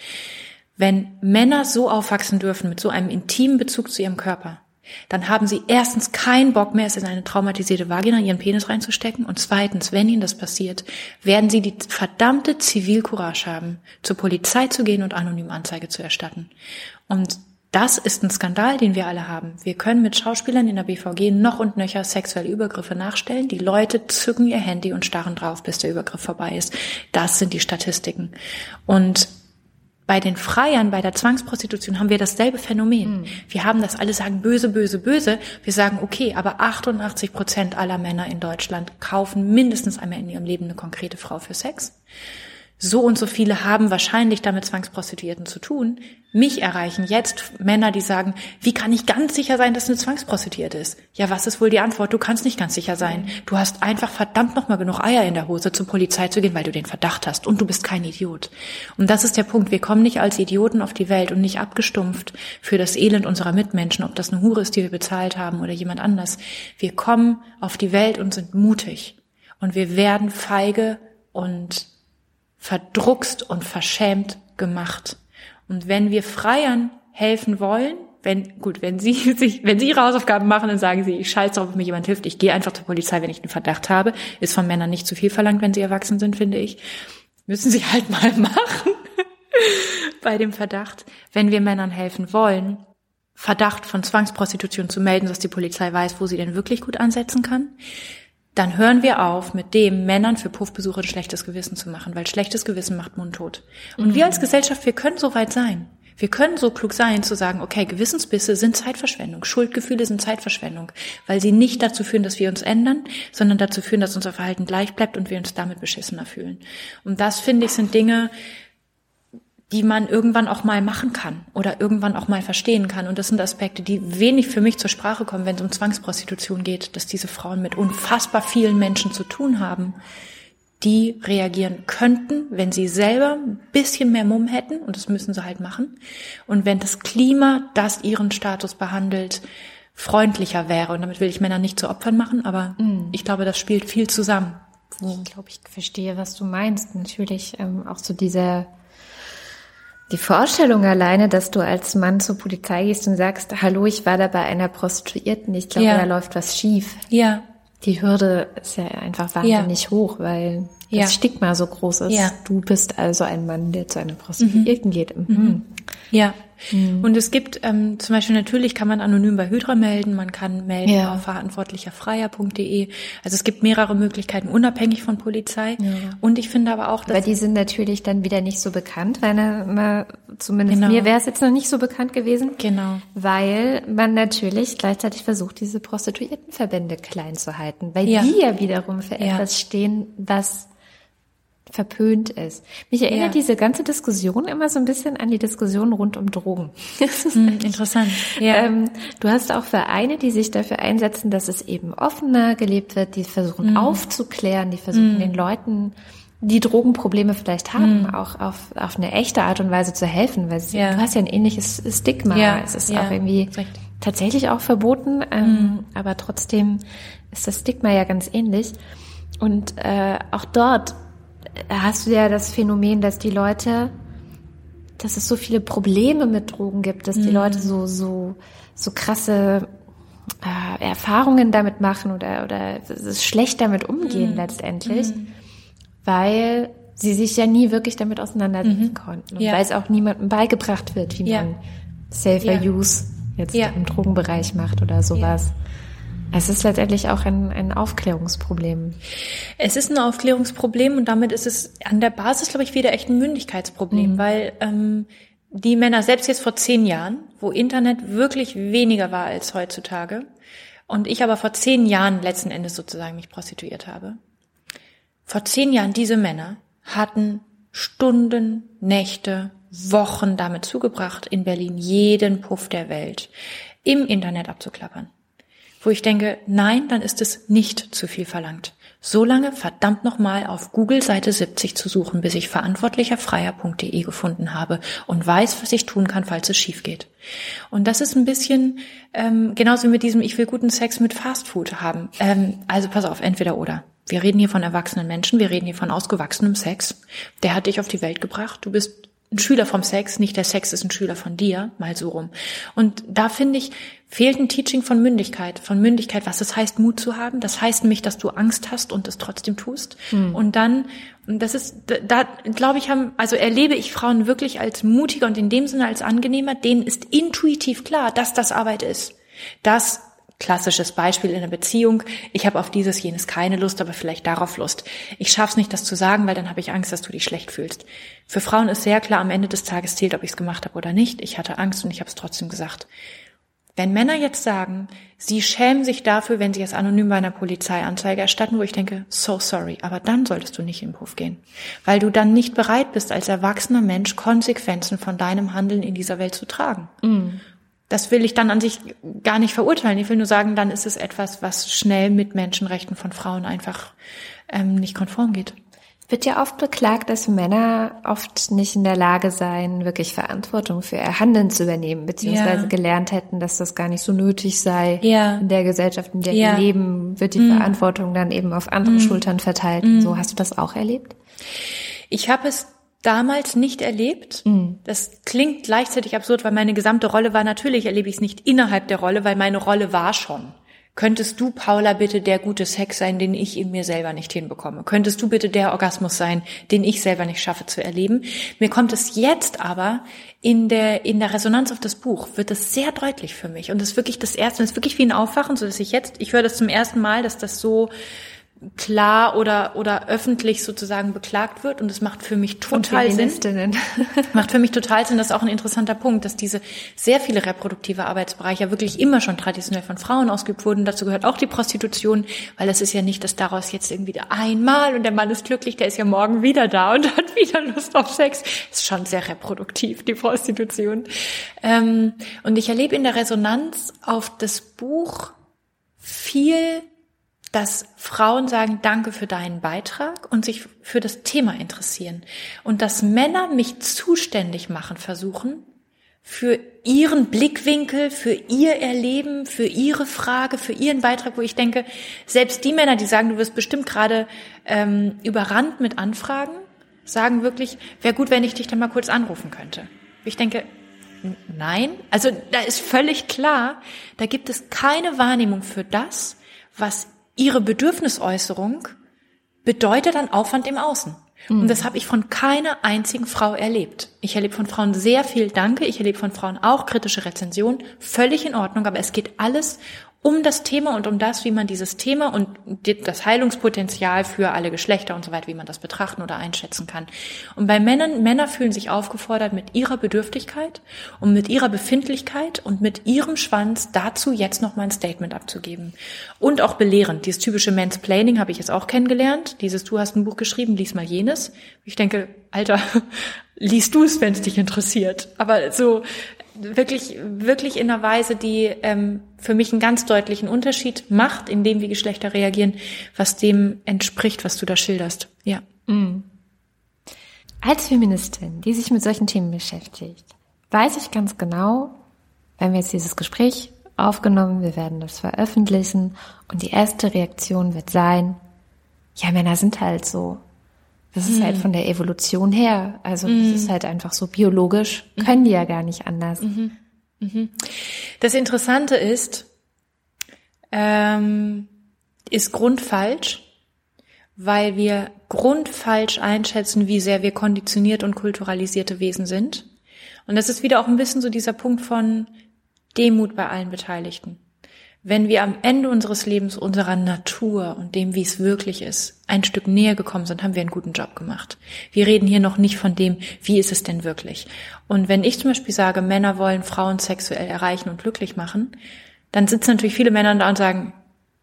Wenn Männer so aufwachsen dürfen, mit so einem intimen Bezug zu ihrem Körper, dann haben sie erstens keinen Bock mehr, es in eine traumatisierte Vagina, ihren Penis reinzustecken. Und zweitens, wenn ihnen das passiert, werden sie die verdammte Zivilcourage haben, zur Polizei zu gehen und anonym Anzeige zu erstatten. Und das ist ein Skandal, den wir alle haben. Wir können mit Schauspielern in der BVG noch und nöcher sexuelle Übergriffe nachstellen. Die Leute zücken ihr Handy und starren drauf, bis der Übergriff vorbei ist. Das sind die Statistiken. Und bei den Freiern, bei der Zwangsprostitution haben wir dasselbe Phänomen. Mhm. Wir haben das alle sagen böse, böse, böse. Wir sagen, okay, aber 88 Prozent aller Männer in Deutschland kaufen mindestens einmal in ihrem Leben eine konkrete Frau für Sex so und so viele haben wahrscheinlich damit Zwangsprostituierten zu tun. Mich erreichen jetzt Männer, die sagen, wie kann ich ganz sicher sein, dass eine Zwangsprostituierte ist? Ja, was ist wohl die Antwort? Du kannst nicht ganz sicher sein. Du hast einfach verdammt nochmal genug Eier in der Hose, zur Polizei zu gehen, weil du den Verdacht hast und du bist kein Idiot. Und das ist der Punkt. Wir kommen nicht als Idioten auf die Welt und nicht abgestumpft für das Elend unserer Mitmenschen, ob das eine Hure ist, die wir bezahlt haben oder jemand anders. Wir kommen auf die Welt und sind mutig. Und wir werden feige und verdruckst und verschämt gemacht. Und wenn wir Freiern helfen wollen, wenn, gut, wenn Sie sich, wenn Sie Ihre Hausaufgaben machen, dann sagen Sie, ich scheiße drauf, ob mir jemand hilft, ich gehe einfach zur Polizei, wenn ich einen Verdacht habe. Ist von Männern nicht zu viel verlangt, wenn sie erwachsen sind, finde ich. Müssen Sie halt mal machen. Bei dem Verdacht. Wenn wir Männern helfen wollen, Verdacht von Zwangsprostitution zu melden, dass die Polizei weiß, wo sie denn wirklich gut ansetzen kann, dann hören wir auf, mit dem Männern für Puffbesuche ein schlechtes Gewissen zu machen, weil schlechtes Gewissen macht mundtot. Und mhm. wir als Gesellschaft, wir können so weit sein. Wir können so klug sein, zu sagen, okay, Gewissensbisse sind Zeitverschwendung, Schuldgefühle sind Zeitverschwendung, weil sie nicht dazu führen, dass wir uns ändern, sondern dazu führen, dass unser Verhalten gleich bleibt und wir uns damit beschissener fühlen. Und das, finde ich, sind Dinge, die man irgendwann auch mal machen kann oder irgendwann auch mal verstehen kann. Und das sind Aspekte, die wenig für mich zur Sprache kommen, wenn es um Zwangsprostitution geht, dass diese Frauen mit unfassbar vielen Menschen zu tun haben, die reagieren könnten, wenn sie selber ein bisschen mehr Mumm hätten, und das müssen sie halt machen. Und wenn das Klima, das ihren Status behandelt, freundlicher wäre. Und damit will ich Männer nicht zu Opfern machen, aber mm. ich glaube, das spielt viel zusammen. Ich glaube, ich verstehe, was du meinst. Natürlich ähm, auch so diese die Vorstellung alleine, dass du als Mann zur Polizei gehst und sagst, hallo, ich war da bei einer Prostituierten, ich glaube, ja. da läuft was schief. Ja. Die Hürde ist ja einfach wahnsinnig ja. hoch, weil das ja. Stigma so groß ist. Ja. Du bist also ein Mann, der zu einer Prostituierten mhm. geht. Mhm. mhm. Ja. Mhm. Und es gibt ähm, zum Beispiel natürlich kann man anonym bei Hydra melden, man kann melden ja. auf verantwortlicherfreier.de. Also es gibt mehrere Möglichkeiten, unabhängig von Polizei. Ja. Und ich finde aber auch, dass. Aber die sind natürlich dann wieder nicht so bekannt, weil na, zumindest genau. mir wäre es jetzt noch nicht so bekannt gewesen. Genau. Weil man natürlich gleichzeitig versucht, diese Prostituiertenverbände klein zu halten, weil ja. die ja wiederum für etwas stehen, was verpönt ist. Mich erinnert ja. diese ganze Diskussion immer so ein bisschen an die Diskussion rund um Drogen. Hm, interessant. Ja. Ähm, du hast auch Vereine, die sich dafür einsetzen, dass es eben offener gelebt wird, die versuchen mhm. aufzuklären, die versuchen mhm. den Leuten die Drogenprobleme vielleicht haben, mhm. auch auf, auf eine echte Art und Weise zu helfen, weil sie, ja. du hast ja ein ähnliches Stigma. Ja. Es ist ja. auch irgendwie Recht. tatsächlich auch verboten, ähm, mhm. aber trotzdem ist das Stigma ja ganz ähnlich. Und äh, auch dort hast du ja das Phänomen, dass die Leute, dass es so viele Probleme mit Drogen gibt, dass die mhm. Leute so, so, so krasse äh, Erfahrungen damit machen oder, oder schlecht damit umgehen mhm. letztendlich, mhm. weil sie sich ja nie wirklich damit auseinandersetzen mhm. konnten und ja. weil es auch niemandem beigebracht wird, wie ja. man Safer ja. Use jetzt im Drogenbereich macht oder sowas. Es ist letztendlich auch ein, ein Aufklärungsproblem. Es ist ein Aufklärungsproblem und damit ist es an der Basis, glaube ich, wieder echt ein Mündigkeitsproblem, mhm. weil ähm, die Männer, selbst jetzt vor zehn Jahren, wo Internet wirklich weniger war als heutzutage, und ich aber vor zehn Jahren letzten Endes sozusagen mich prostituiert habe, vor zehn Jahren diese Männer hatten Stunden, Nächte, Wochen damit zugebracht, in Berlin jeden Puff der Welt im Internet abzuklappern wo ich denke, nein, dann ist es nicht zu viel verlangt. So lange verdammt nochmal auf Google Seite 70 zu suchen, bis ich verantwortlicherfreier.de gefunden habe und weiß, was ich tun kann, falls es schief geht. Und das ist ein bisschen ähm, genauso wie mit diesem, ich will guten Sex mit Fastfood haben. Ähm, also pass auf, entweder oder. Wir reden hier von erwachsenen Menschen, wir reden hier von ausgewachsenem Sex. Der hat dich auf die Welt gebracht, du bist ein Schüler vom Sex, nicht der Sex ist ein Schüler von dir, mal so rum. Und da finde ich, fehlt ein Teaching von Mündigkeit, von Mündigkeit, was es heißt, Mut zu haben. Das heißt nämlich, dass du Angst hast und es trotzdem tust. Mhm. Und dann, und das ist, da glaube ich, haben, also erlebe ich Frauen wirklich als mutiger und in dem Sinne als angenehmer, denen ist intuitiv klar, dass das Arbeit ist. Dass Klassisches Beispiel in einer Beziehung. Ich habe auf dieses, jenes keine Lust, aber vielleicht darauf Lust. Ich schaff's nicht, das zu sagen, weil dann habe ich Angst, dass du dich schlecht fühlst. Für Frauen ist sehr klar, am Ende des Tages zählt, ob ich es gemacht habe oder nicht. Ich hatte Angst und ich habe es trotzdem gesagt. Wenn Männer jetzt sagen, sie schämen sich dafür, wenn sie es anonym bei einer Polizeianzeige erstatten, wo ich denke, so sorry, aber dann solltest du nicht in den Hof gehen. Weil du dann nicht bereit bist, als erwachsener Mensch Konsequenzen von deinem Handeln in dieser Welt zu tragen. Mm das will ich dann an sich gar nicht verurteilen. Ich will nur sagen, dann ist es etwas, was schnell mit Menschenrechten von Frauen einfach ähm, nicht konform geht. Wird ja oft beklagt, dass Männer oft nicht in der Lage seien, wirklich Verantwortung für ihr Handeln zu übernehmen, beziehungsweise ja. gelernt hätten, dass das gar nicht so nötig sei. Ja. In der Gesellschaft, in der ja. wir leben, wird die mm. Verantwortung dann eben auf andere mm. Schultern verteilt. Mm. So hast du das auch erlebt? Ich habe es damals nicht erlebt. Mhm. Das klingt gleichzeitig absurd, weil meine gesamte Rolle war, natürlich erlebe ich es nicht innerhalb der Rolle, weil meine Rolle war schon. Könntest du, Paula, bitte der gute Sex sein, den ich in mir selber nicht hinbekomme? Könntest du bitte der Orgasmus sein, den ich selber nicht schaffe zu erleben? Mir kommt es jetzt aber in der, in der Resonanz auf das Buch, wird es sehr deutlich für mich. Und es ist wirklich das erste, es ist wirklich wie ein Aufwachen, so dass ich jetzt, ich höre das zum ersten Mal, dass das so klar oder oder öffentlich sozusagen beklagt wird und es macht für mich total Sinn. macht für mich total Sinn, das ist auch ein interessanter Punkt, dass diese sehr viele reproduktive Arbeitsbereiche wirklich immer schon traditionell von Frauen ausgeübt wurden. Dazu gehört auch die Prostitution, weil es ist ja nicht, dass daraus jetzt irgendwie einmal und der Mann ist glücklich, der ist ja morgen wieder da und hat wieder Lust auf Sex. Ist schon sehr reproduktiv die Prostitution. Ähm, und ich erlebe in der Resonanz auf das Buch viel dass Frauen sagen, danke für deinen Beitrag und sich für das Thema interessieren. Und dass Männer mich zuständig machen versuchen für ihren Blickwinkel, für ihr Erleben, für ihre Frage, für ihren Beitrag, wo ich denke, selbst die Männer, die sagen, du wirst bestimmt gerade ähm, überrannt mit Anfragen, sagen wirklich, wäre gut, wenn ich dich dann mal kurz anrufen könnte. Ich denke, nein, also da ist völlig klar, da gibt es keine Wahrnehmung für das, was ihre Bedürfnisäußerung bedeutet an Aufwand im Außen. Mhm. Und das habe ich von keiner einzigen Frau erlebt. Ich erlebe von Frauen sehr viel Danke, ich erlebe von Frauen auch kritische Rezensionen, völlig in Ordnung, aber es geht alles um das Thema und um das, wie man dieses Thema und das Heilungspotenzial für alle Geschlechter und so weiter, wie man das betrachten oder einschätzen kann. Und bei Männern, Männer fühlen sich aufgefordert, mit ihrer Bedürftigkeit und mit ihrer Befindlichkeit und mit ihrem Schwanz dazu jetzt nochmal ein Statement abzugeben. Und auch belehrend. Dieses typische Mansplaining habe ich jetzt auch kennengelernt. Dieses, du hast ein Buch geschrieben, lies mal jenes. Ich denke, Alter, liest du es, wenn es dich interessiert. Aber so wirklich, wirklich in einer Weise, die ähm, für mich einen ganz deutlichen Unterschied macht, indem wie Geschlechter reagieren, was dem entspricht, was du da schilderst. Ja. Mhm. Als Feministin, die sich mit solchen Themen beschäftigt, weiß ich ganz genau, wenn wir jetzt dieses Gespräch aufgenommen, wir werden das veröffentlichen und die erste Reaktion wird sein, ja, Männer sind halt so. Das ist mhm. halt von der Evolution her. Also mhm. das ist halt einfach so biologisch, können die ja gar nicht anders. Mhm. mhm. Das Interessante ist, ähm, ist grundfalsch, weil wir grundfalsch einschätzen, wie sehr wir konditioniert und kulturalisierte Wesen sind. Und das ist wieder auch ein bisschen so dieser Punkt von Demut bei allen Beteiligten wenn wir am Ende unseres Lebens unserer Natur und dem, wie es wirklich ist, ein Stück näher gekommen sind, haben wir einen guten Job gemacht. Wir reden hier noch nicht von dem, wie ist es denn wirklich. Und wenn ich zum Beispiel sage, Männer wollen Frauen sexuell erreichen und glücklich machen, dann sitzen natürlich viele Männer da und sagen,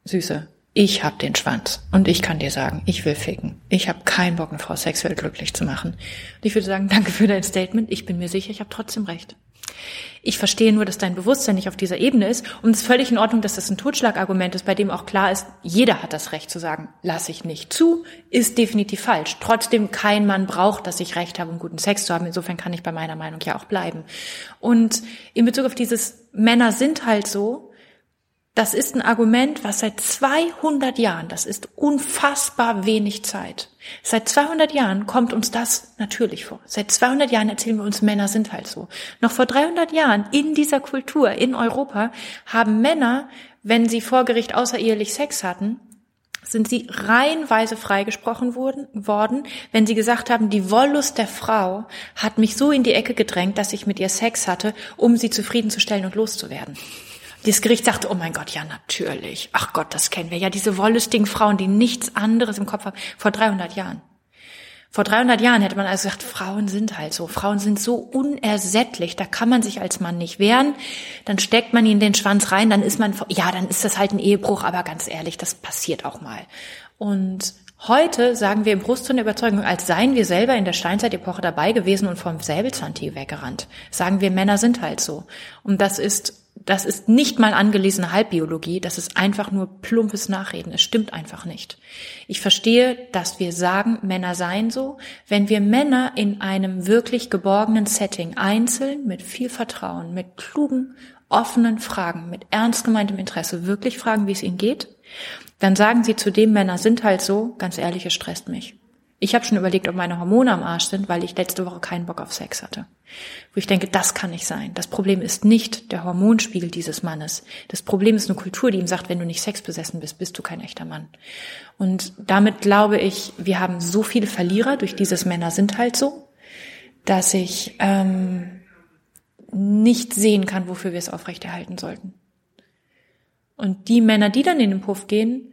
Süße, ich hab den Schwanz und ich kann dir sagen, ich will ficken. Ich habe keinen Bock, eine Frau sexuell glücklich zu machen. Und ich würde sagen, danke für dein Statement. Ich bin mir sicher, ich habe trotzdem recht. Ich verstehe nur, dass dein Bewusstsein nicht auf dieser Ebene ist und es ist völlig in Ordnung, dass das ein Totschlagargument ist, bei dem auch klar ist, jeder hat das Recht zu sagen, lass ich nicht zu, ist definitiv falsch. Trotzdem kein Mann braucht, dass ich Recht habe, um guten Sex zu haben. Insofern kann ich bei meiner Meinung ja auch bleiben. Und in Bezug auf dieses Männer sind halt so, das ist ein Argument, was seit 200 Jahren, das ist unfassbar wenig Zeit. Seit 200 Jahren kommt uns das natürlich vor. Seit 200 Jahren erzählen wir uns, Männer sind halt so. Noch vor 300 Jahren in dieser Kultur in Europa haben Männer, wenn sie vor Gericht außerehelich Sex hatten, sind sie reihenweise freigesprochen worden, worden, wenn sie gesagt haben, die Wollust der Frau hat mich so in die Ecke gedrängt, dass ich mit ihr Sex hatte, um sie zufriedenzustellen und loszuwerden. Das Gericht sagte, oh mein Gott, ja natürlich. Ach Gott, das kennen wir. Ja, diese wollüstigen Frauen, die nichts anderes im Kopf haben. Vor 300 Jahren. Vor 300 Jahren hätte man also gesagt, Frauen sind halt so. Frauen sind so unersättlich. Da kann man sich als Mann nicht wehren. Dann steckt man ihnen den Schwanz rein. Dann ist man, ja, dann ist das halt ein Ehebruch. Aber ganz ehrlich, das passiert auch mal. Und Heute sagen wir im Brustton der Überzeugung, als seien wir selber in der Steinzeitepoche dabei gewesen und vom Säbelzahntiger weggerannt. Sagen wir, Männer sind halt so. Und das ist das ist nicht mal angelesene Halbbiologie, das ist einfach nur plumpes Nachreden. Es stimmt einfach nicht. Ich verstehe, dass wir sagen, Männer seien so. Wenn wir Männer in einem wirklich geborgenen Setting einzeln, mit viel Vertrauen, mit klugen, offenen Fragen, mit ernst gemeintem Interesse wirklich fragen, wie es ihnen geht, dann sagen sie zu dem Männer sind halt so, ganz ehrlich, es stresst mich. Ich habe schon überlegt, ob meine Hormone am Arsch sind, weil ich letzte Woche keinen Bock auf Sex hatte. Wo ich denke, das kann nicht sein. Das Problem ist nicht der Hormonspiegel dieses Mannes. Das Problem ist eine Kultur, die ihm sagt, wenn du nicht sexbesessen bist, bist du kein echter Mann. Und damit glaube ich, wir haben so viele Verlierer durch dieses Männer sind halt so, dass ich ähm, nicht sehen kann, wofür wir es aufrechterhalten sollten. Und die Männer, die dann in den Puff gehen,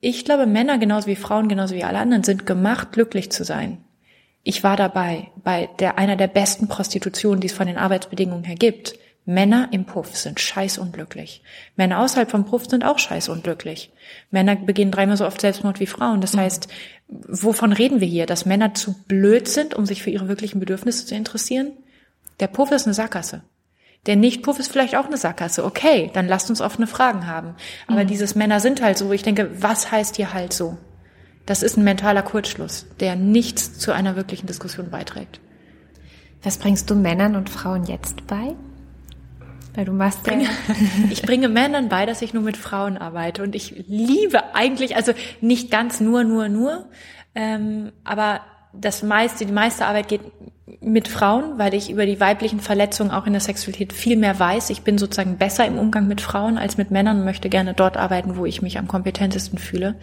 ich glaube, Männer genauso wie Frauen, genauso wie alle anderen, sind gemacht, glücklich zu sein. Ich war dabei bei der einer der besten Prostitutionen, die es von den Arbeitsbedingungen her gibt. Männer im Puff sind scheiß unglücklich. Männer außerhalb vom Puff sind auch scheiß unglücklich. Männer begehen dreimal so oft Selbstmord wie Frauen. Das mhm. heißt, wovon reden wir hier? Dass Männer zu blöd sind, um sich für ihre wirklichen Bedürfnisse zu interessieren? Der Puff ist eine Sackgasse. Der Nichtpuff ist vielleicht auch eine Sackgasse. Okay, dann lasst uns offene Fragen haben. Aber mhm. dieses Männer sind halt so, wo ich denke, was heißt hier halt so? Das ist ein mentaler Kurzschluss, der nichts zu einer wirklichen Diskussion beiträgt. Was bringst du Männern und Frauen jetzt bei? Weil du machst ja. Ich bringe Männern bei, dass ich nur mit Frauen arbeite. Und ich liebe eigentlich, also nicht ganz nur, nur, nur, ähm, aber das meiste, die meiste Arbeit geht mit Frauen, weil ich über die weiblichen Verletzungen auch in der Sexualität viel mehr weiß. Ich bin sozusagen besser im Umgang mit Frauen als mit Männern und möchte gerne dort arbeiten, wo ich mich am kompetentesten fühle.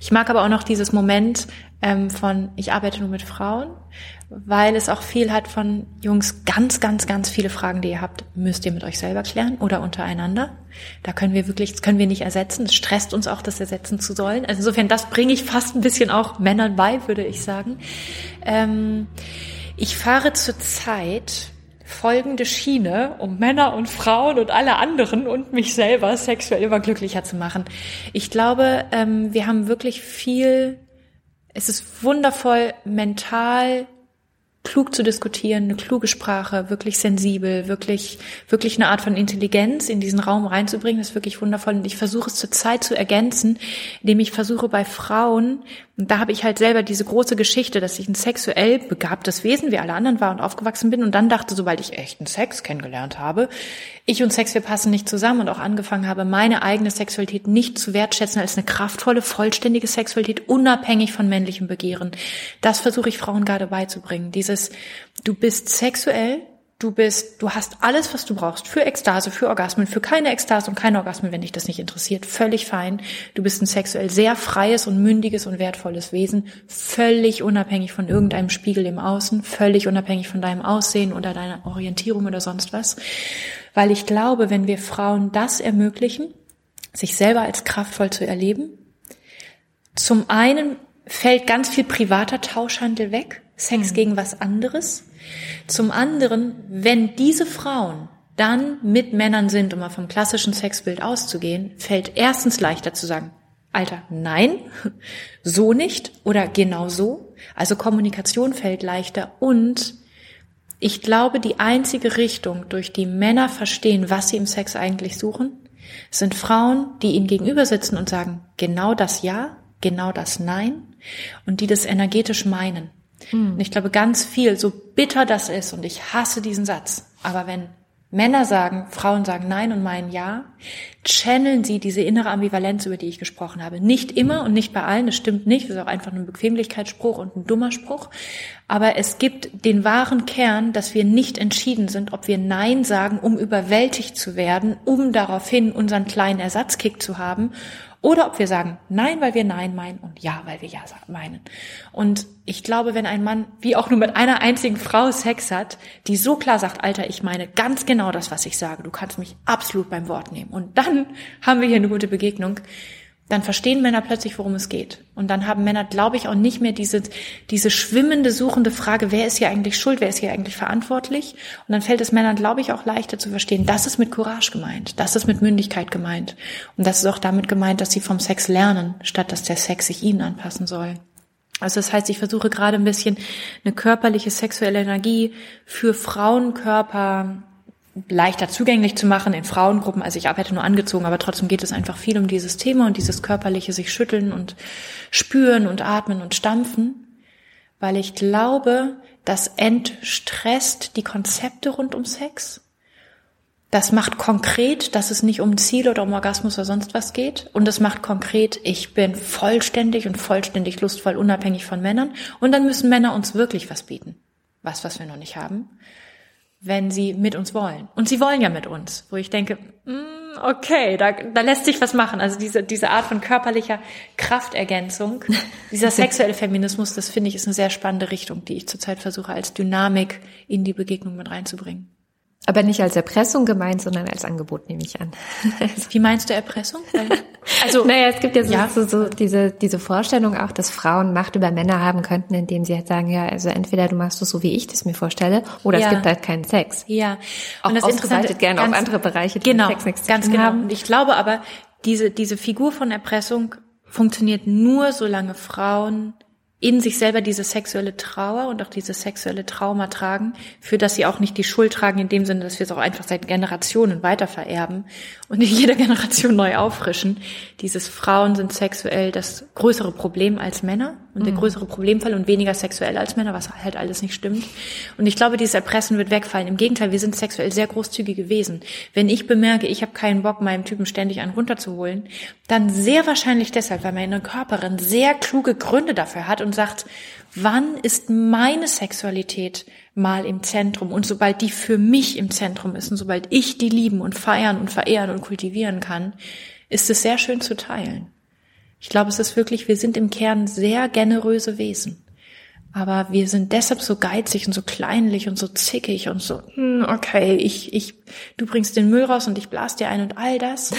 Ich mag aber auch noch dieses Moment ähm, von, ich arbeite nur mit Frauen, weil es auch viel hat von Jungs, ganz, ganz, ganz viele Fragen, die ihr habt, müsst ihr mit euch selber klären oder untereinander. Da können wir wirklich, das können wir nicht ersetzen. Es stresst uns auch, das ersetzen zu sollen. Also insofern, das bringe ich fast ein bisschen auch Männern bei, würde ich sagen. Ähm, ich fahre zurzeit folgende Schiene, um Männer und Frauen und alle anderen und mich selber sexuell immer glücklicher zu machen. Ich glaube, ähm, wir haben wirklich viel, es ist wundervoll mental klug zu diskutieren, eine kluge Sprache, wirklich sensibel, wirklich, wirklich eine Art von Intelligenz in diesen Raum reinzubringen, das ist wirklich wundervoll. Und ich versuche es zur Zeit zu ergänzen, indem ich versuche bei Frauen, und da habe ich halt selber diese große Geschichte, dass ich ein sexuell begabtes Wesen wie alle anderen war und aufgewachsen bin und dann dachte, sobald ich echten Sex kennengelernt habe, ich und Sex, wir passen nicht zusammen und auch angefangen habe, meine eigene Sexualität nicht zu wertschätzen als eine kraftvolle, vollständige Sexualität, unabhängig von männlichem Begehren. Das versuche ich Frauen gerade beizubringen. Dieses, du bist sexuell, du bist, du hast alles, was du brauchst für Ekstase, für Orgasmen, für keine Ekstase und keine Orgasmen, wenn dich das nicht interessiert. Völlig fein. Du bist ein sexuell sehr freies und mündiges und wertvolles Wesen, völlig unabhängig von irgendeinem Spiegel im Außen, völlig unabhängig von deinem Aussehen oder deiner Orientierung oder sonst was weil ich glaube, wenn wir Frauen das ermöglichen, sich selber als kraftvoll zu erleben, zum einen fällt ganz viel privater Tauschhandel weg, Sex mhm. gegen was anderes. Zum anderen, wenn diese Frauen dann mit Männern sind, um mal vom klassischen Sexbild auszugehen, fällt erstens leichter zu sagen, Alter, nein, so nicht oder genau so. Also Kommunikation fällt leichter und ich glaube, die einzige Richtung, durch die Männer verstehen, was sie im Sex eigentlich suchen, sind Frauen, die ihnen gegenüber sitzen und sagen, genau das Ja, genau das Nein und die das energetisch meinen. Hm. Und ich glaube ganz viel, so bitter das ist, und ich hasse diesen Satz, aber wenn Männer sagen, Frauen sagen Nein und meinen Ja, channeln sie diese innere Ambivalenz, über die ich gesprochen habe. Nicht immer und nicht bei allen, das stimmt nicht, das ist auch einfach ein Bequemlichkeitsspruch und ein dummer Spruch. Aber es gibt den wahren Kern, dass wir nicht entschieden sind, ob wir Nein sagen, um überwältigt zu werden, um daraufhin unseren kleinen Ersatzkick zu haben oder ob wir sagen Nein, weil wir Nein meinen und Ja, weil wir Ja meinen. Und ich glaube, wenn ein Mann wie auch nur mit einer einzigen Frau Sex hat, die so klar sagt, Alter, ich meine ganz genau das, was ich sage, du kannst mich absolut beim Wort nehmen. Und dann haben wir hier eine gute Begegnung dann verstehen Männer plötzlich, worum es geht. Und dann haben Männer, glaube ich, auch nicht mehr diese, diese schwimmende, suchende Frage, wer ist hier eigentlich schuld, wer ist hier eigentlich verantwortlich? Und dann fällt es Männern, glaube ich, auch leichter zu verstehen, das ist mit Courage gemeint, das ist mit Mündigkeit gemeint. Und das ist auch damit gemeint, dass sie vom Sex lernen, statt dass der Sex sich ihnen anpassen soll. Also das heißt, ich versuche gerade ein bisschen eine körperliche sexuelle Energie für Frauenkörper leichter zugänglich zu machen in Frauengruppen. Also ich arbeite nur angezogen, aber trotzdem geht es einfach viel um dieses Thema und dieses körperliche sich schütteln und spüren und atmen und stampfen, weil ich glaube, das entstresst die Konzepte rund um Sex. Das macht konkret, dass es nicht um Ziel oder um Orgasmus oder sonst was geht. Und das macht konkret, ich bin vollständig und vollständig lustvoll, unabhängig von Männern. Und dann müssen Männer uns wirklich was bieten. Was, was wir noch nicht haben wenn sie mit uns wollen. Und sie wollen ja mit uns, wo ich denke, mm, okay, da, da lässt sich was machen. Also diese, diese Art von körperlicher Kraftergänzung, dieser sexuelle Feminismus, das finde ich ist eine sehr spannende Richtung, die ich zurzeit versuche als Dynamik in die Begegnung mit reinzubringen. Aber nicht als Erpressung gemeint, sondern als Angebot nehme ich an. Wie meinst du Erpressung? Also, naja, es gibt ja, so, ja. so, so diese, diese Vorstellung auch, dass Frauen Macht über Männer haben könnten, indem sie halt sagen, ja, also entweder du machst es so, wie ich das mir vorstelle, oder ja. es gibt halt keinen Sex. Ja. Auch und das ausgeweitet gerne auf andere Bereiche, die genau, Sex nichts ganz genau. haben. Und ich glaube aber, diese, diese Figur von Erpressung funktioniert nur, solange Frauen in sich selber diese sexuelle Trauer und auch diese sexuelle Trauma tragen, für das sie auch nicht die Schuld tragen, in dem Sinne, dass wir es auch einfach seit Generationen weiter vererben und in jeder Generation neu auffrischen. Dieses Frauen sind sexuell das größere Problem als Männer und der größere Problemfall und weniger sexuell als Männer, was halt alles nicht stimmt. Und ich glaube, dieses Erpressen wird wegfallen. Im Gegenteil, wir sind sexuell sehr großzügig gewesen. Wenn ich bemerke, ich habe keinen Bock, meinem Typen ständig einen runterzuholen, dann sehr wahrscheinlich deshalb, weil meine Körperin sehr kluge Gründe dafür hat und sagt, wann ist meine Sexualität mal im Zentrum? Und sobald die für mich im Zentrum ist und sobald ich die lieben und feiern und verehren und kultivieren kann, ist es sehr schön zu teilen. Ich glaube, es ist wirklich, wir sind im Kern sehr generöse Wesen. Aber wir sind deshalb so geizig und so kleinlich und so zickig und so, hm, okay, ich, ich, du bringst den Müll raus und ich blas dir ein und all das.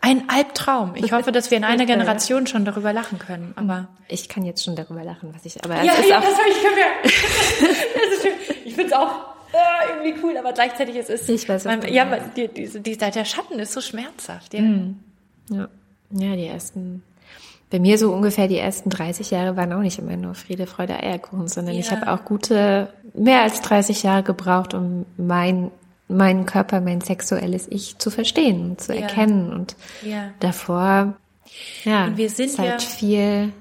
Ein Albtraum. Ich hoffe, dass wir in einer Generation schon darüber lachen können. Aber ich kann jetzt schon darüber lachen, was ich. Aber ja, ja, das habe ich gemerkt. ich finde es auch äh, irgendwie cool, aber gleichzeitig ist es. Ich weiß, man, ja, die, die, die, der Schatten ist so schmerzhaft. Ja. Mhm. ja, ja, die ersten bei mir so ungefähr die ersten 30 Jahre waren auch nicht immer nur Friede, Freude, Eierkuchen, sondern ja. ich habe auch gute, mehr als 30 Jahre gebraucht, um mein, meinen Körper, mein sexuelles Ich zu verstehen und zu ja. erkennen. Und ja. davor, ja, und wir sind halt viel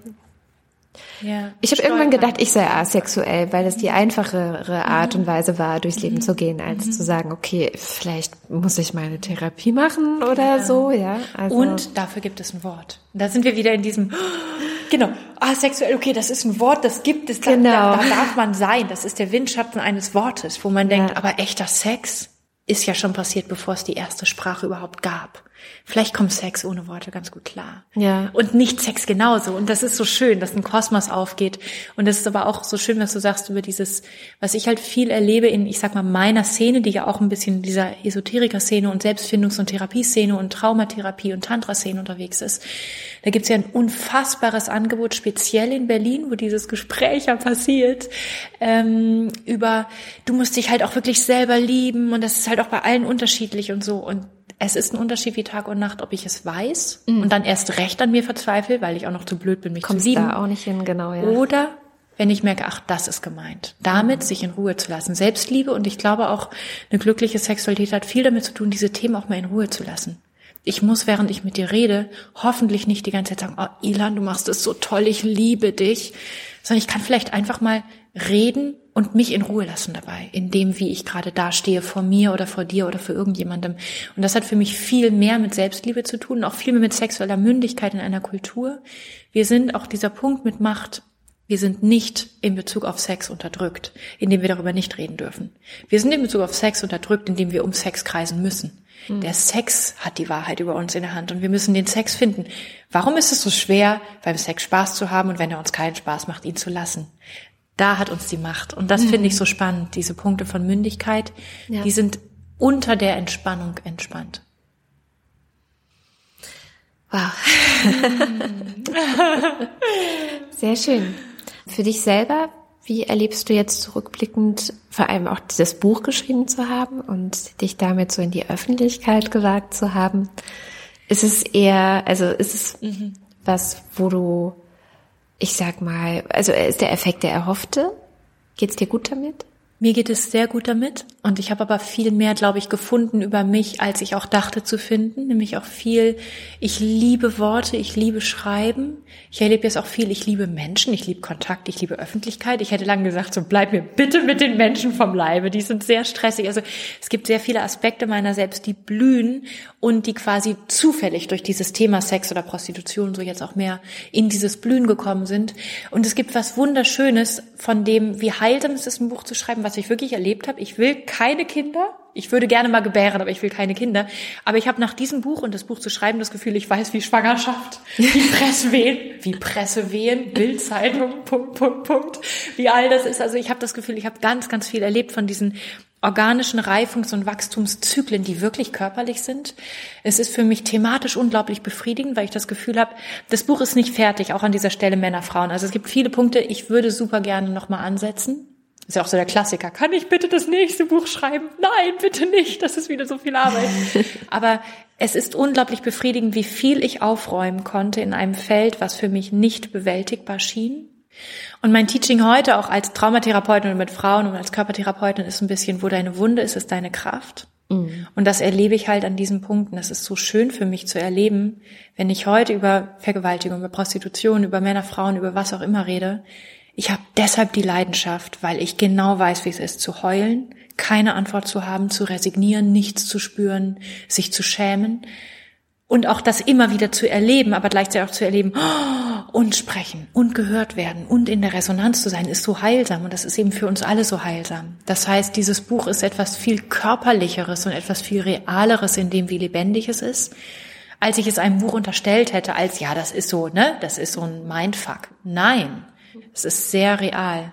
ja, ich habe irgendwann gedacht, ich sei asexuell, weil es die einfachere Art und Weise war, durchs Leben mhm. zu gehen, als mhm. zu sagen, okay, vielleicht muss ich meine Therapie machen oder ja. so, ja. Also und dafür gibt es ein Wort. Da sind wir wieder in diesem, genau, asexuell, okay, das ist ein Wort, das gibt es, genau. da, da darf man sein. Das ist der Windschatten eines Wortes, wo man denkt, ja. aber echter Sex ist ja schon passiert, bevor es die erste Sprache überhaupt gab. Vielleicht kommt Sex ohne Worte ganz gut klar. Ja. Und nicht Sex genauso. Und das ist so schön, dass ein Kosmos aufgeht. Und das ist aber auch so schön, was du sagst über dieses, was ich halt viel erlebe in, ich sag mal, meiner Szene, die ja auch ein bisschen dieser Esoteriker-Szene und Selbstfindungs- und Therapieszene und Traumatherapie und Tantra-Szene unterwegs ist. Da gibt's ja ein unfassbares Angebot, speziell in Berlin, wo dieses Gespräch ja passiert, ähm, über, du musst dich halt auch wirklich selber lieben und das ist halt auch bei allen unterschiedlich und so. Und es ist ein Unterschied wie Tag und Nacht, ob ich es weiß mhm. und dann erst recht an mir verzweifle, weil ich auch noch zu blöd bin, mich Kommst zu lieben. da auch nicht hin, genau, ja. Oder wenn ich merke, ach, das ist gemeint. Damit mhm. sich in Ruhe zu lassen. Selbstliebe und ich glaube auch, eine glückliche Sexualität hat viel damit zu tun, diese Themen auch mal in Ruhe zu lassen. Ich muss, während ich mit dir rede, hoffentlich nicht die ganze Zeit sagen, oh, Ilan, du machst es so toll, ich liebe dich, sondern ich kann vielleicht einfach mal reden und mich in Ruhe lassen dabei, in dem, wie ich gerade dastehe, vor mir oder vor dir oder für irgendjemandem. Und das hat für mich viel mehr mit Selbstliebe zu tun, auch viel mehr mit sexueller Mündigkeit in einer Kultur. Wir sind auch dieser Punkt mit Macht. Wir sind nicht in Bezug auf Sex unterdrückt, indem wir darüber nicht reden dürfen. Wir sind in Bezug auf Sex unterdrückt, indem wir um Sex kreisen müssen. Mhm. Der Sex hat die Wahrheit über uns in der Hand und wir müssen den Sex finden. Warum ist es so schwer, beim Sex Spaß zu haben und wenn er uns keinen Spaß macht, ihn zu lassen? Da hat uns die Macht. Und das mhm. finde ich so spannend, diese Punkte von Mündigkeit, ja. die sind unter der Entspannung entspannt. Wow. Sehr schön. Für dich selber, wie erlebst du jetzt zurückblickend, vor allem auch dieses Buch geschrieben zu haben und dich damit so in die Öffentlichkeit gewagt zu haben? Ist es eher, also ist es mhm. was, wo du ich sag mal, also ist der Effekt der erhoffte? Geht's dir gut damit? Mir geht es sehr gut damit und ich habe aber viel mehr, glaube ich, gefunden über mich, als ich auch dachte zu finden, nämlich auch viel, ich liebe Worte, ich liebe Schreiben, ich erlebe jetzt auch viel, ich liebe Menschen, ich liebe Kontakt, ich liebe Öffentlichkeit. Ich hätte lange gesagt, so bleib mir bitte mit den Menschen vom Leibe, die sind sehr stressig. Also es gibt sehr viele Aspekte meiner selbst, die blühen und die quasi zufällig durch dieses Thema Sex oder Prostitution so jetzt auch mehr in dieses Blühen gekommen sind. Und es gibt was Wunderschönes von dem, wie heilsam es ist, ein Buch zu schreiben, was ich wirklich erlebt habe. Ich will keine Kinder. Ich würde gerne mal gebären, aber ich will keine Kinder. Aber ich habe nach diesem Buch und das Buch zu schreiben das Gefühl, ich weiß, wie Schwangerschaft, wie Presswehen, wie Pressewehen, Bildzeitung, Punkt, Punkt, Punkt, wie all das ist. Also ich habe das Gefühl, ich habe ganz, ganz viel erlebt von diesen organischen Reifungs- und Wachstumszyklen, die wirklich körperlich sind. Es ist für mich thematisch unglaublich befriedigend, weil ich das Gefühl habe, das Buch ist nicht fertig, auch an dieser Stelle Männer, Frauen. Also es gibt viele Punkte, ich würde super gerne nochmal ansetzen. Ist ja auch so der Klassiker. Kann ich bitte das nächste Buch schreiben? Nein, bitte nicht. Das ist wieder so viel Arbeit. Aber es ist unglaublich befriedigend, wie viel ich aufräumen konnte in einem Feld, was für mich nicht bewältigbar schien. Und mein Teaching heute auch als Traumatherapeutin und mit Frauen und als Körpertherapeutin ist ein bisschen, wo deine Wunde ist, ist deine Kraft. Mhm. Und das erlebe ich halt an diesen Punkten. Das ist so schön für mich zu erleben, wenn ich heute über Vergewaltigung, über Prostitution, über Männer, Frauen, über was auch immer rede. Ich habe deshalb die Leidenschaft, weil ich genau weiß, wie es ist, zu heulen, keine Antwort zu haben, zu resignieren, nichts zu spüren, sich zu schämen und auch das immer wieder zu erleben, aber gleichzeitig auch zu erleben oh, und sprechen und gehört werden und in der Resonanz zu sein, ist so heilsam und das ist eben für uns alle so heilsam. Das heißt, dieses Buch ist etwas viel körperlicheres und etwas viel realeres in dem, wie lebendig es ist, als ich es einem Buch unterstellt hätte, als ja, das ist so, ne, das ist so ein Mindfuck. Nein, es ist sehr real.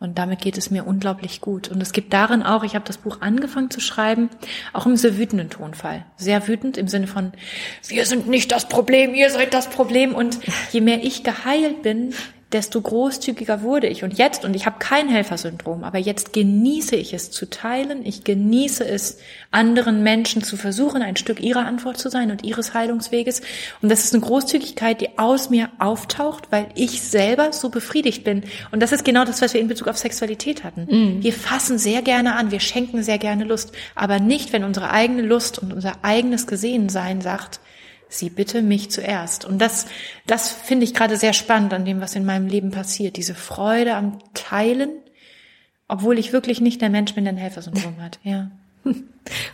Und damit geht es mir unglaublich gut. Und es gibt darin auch, ich habe das Buch angefangen zu schreiben, auch im sehr wütenden Tonfall. Sehr wütend im Sinne von, wir sind nicht das Problem, ihr seid das Problem. Und je mehr ich geheilt bin, desto großzügiger wurde ich. Und jetzt, und ich habe kein Helfersyndrom, aber jetzt genieße ich es zu teilen, ich genieße es, anderen Menschen zu versuchen, ein Stück ihrer Antwort zu sein und ihres Heilungsweges. Und das ist eine Großzügigkeit, die aus mir auftaucht, weil ich selber so befriedigt bin. Und das ist genau das, was wir in Bezug auf Sexualität hatten. Mm. Wir fassen sehr gerne an, wir schenken sehr gerne Lust, aber nicht, wenn unsere eigene Lust und unser eigenes Gesehensein sagt, sie bitte mich zuerst. Und das, das finde ich gerade sehr spannend an dem, was in meinem Leben passiert. Diese Freude am Teilen, obwohl ich wirklich nicht der Mensch bin, der ein Helfersyndrom hat. Ja.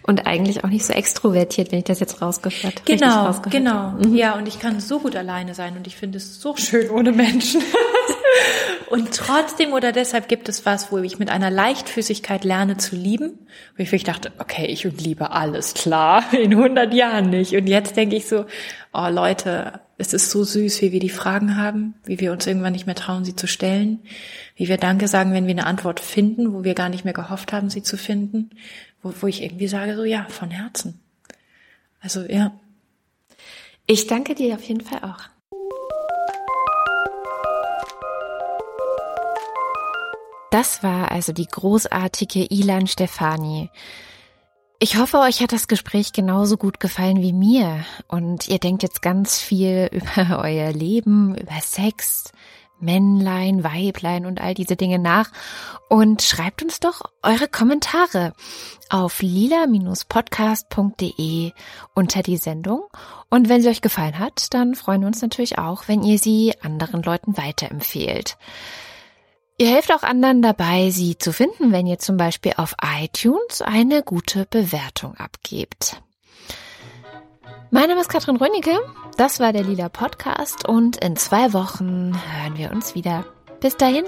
Und eigentlich auch nicht so extrovertiert, wenn ich das jetzt rausgehört habe. Genau, rausgehört genau. Mhm. Ja, und ich kann so gut alleine sein und ich finde es so schön ohne Menschen. Und trotzdem oder deshalb gibt es was, wo ich mit einer Leichtfüßigkeit lerne zu lieben. Wo ich wirklich dachte, okay, ich liebe alles, klar, in 100 Jahren nicht. Und jetzt denke ich so, oh Leute, es ist so süß, wie wir die Fragen haben, wie wir uns irgendwann nicht mehr trauen, sie zu stellen, wie wir Danke sagen, wenn wir eine Antwort finden, wo wir gar nicht mehr gehofft haben, sie zu finden, wo, wo ich irgendwie sage, so ja, von Herzen. Also ja. Ich danke dir auf jeden Fall auch. Das war also die großartige Ilan Stefani. Ich hoffe, euch hat das Gespräch genauso gut gefallen wie mir und ihr denkt jetzt ganz viel über euer Leben, über Sex, Männlein, Weiblein und all diese Dinge nach und schreibt uns doch eure Kommentare auf lila-podcast.de unter die Sendung und wenn sie euch gefallen hat, dann freuen wir uns natürlich auch, wenn ihr sie anderen Leuten weiterempfehlt. Ihr helft auch anderen dabei, sie zu finden, wenn ihr zum Beispiel auf iTunes eine gute Bewertung abgebt. Mein Name ist Katrin Rönnecke, das war der Lila Podcast und in zwei Wochen hören wir uns wieder. Bis dahin.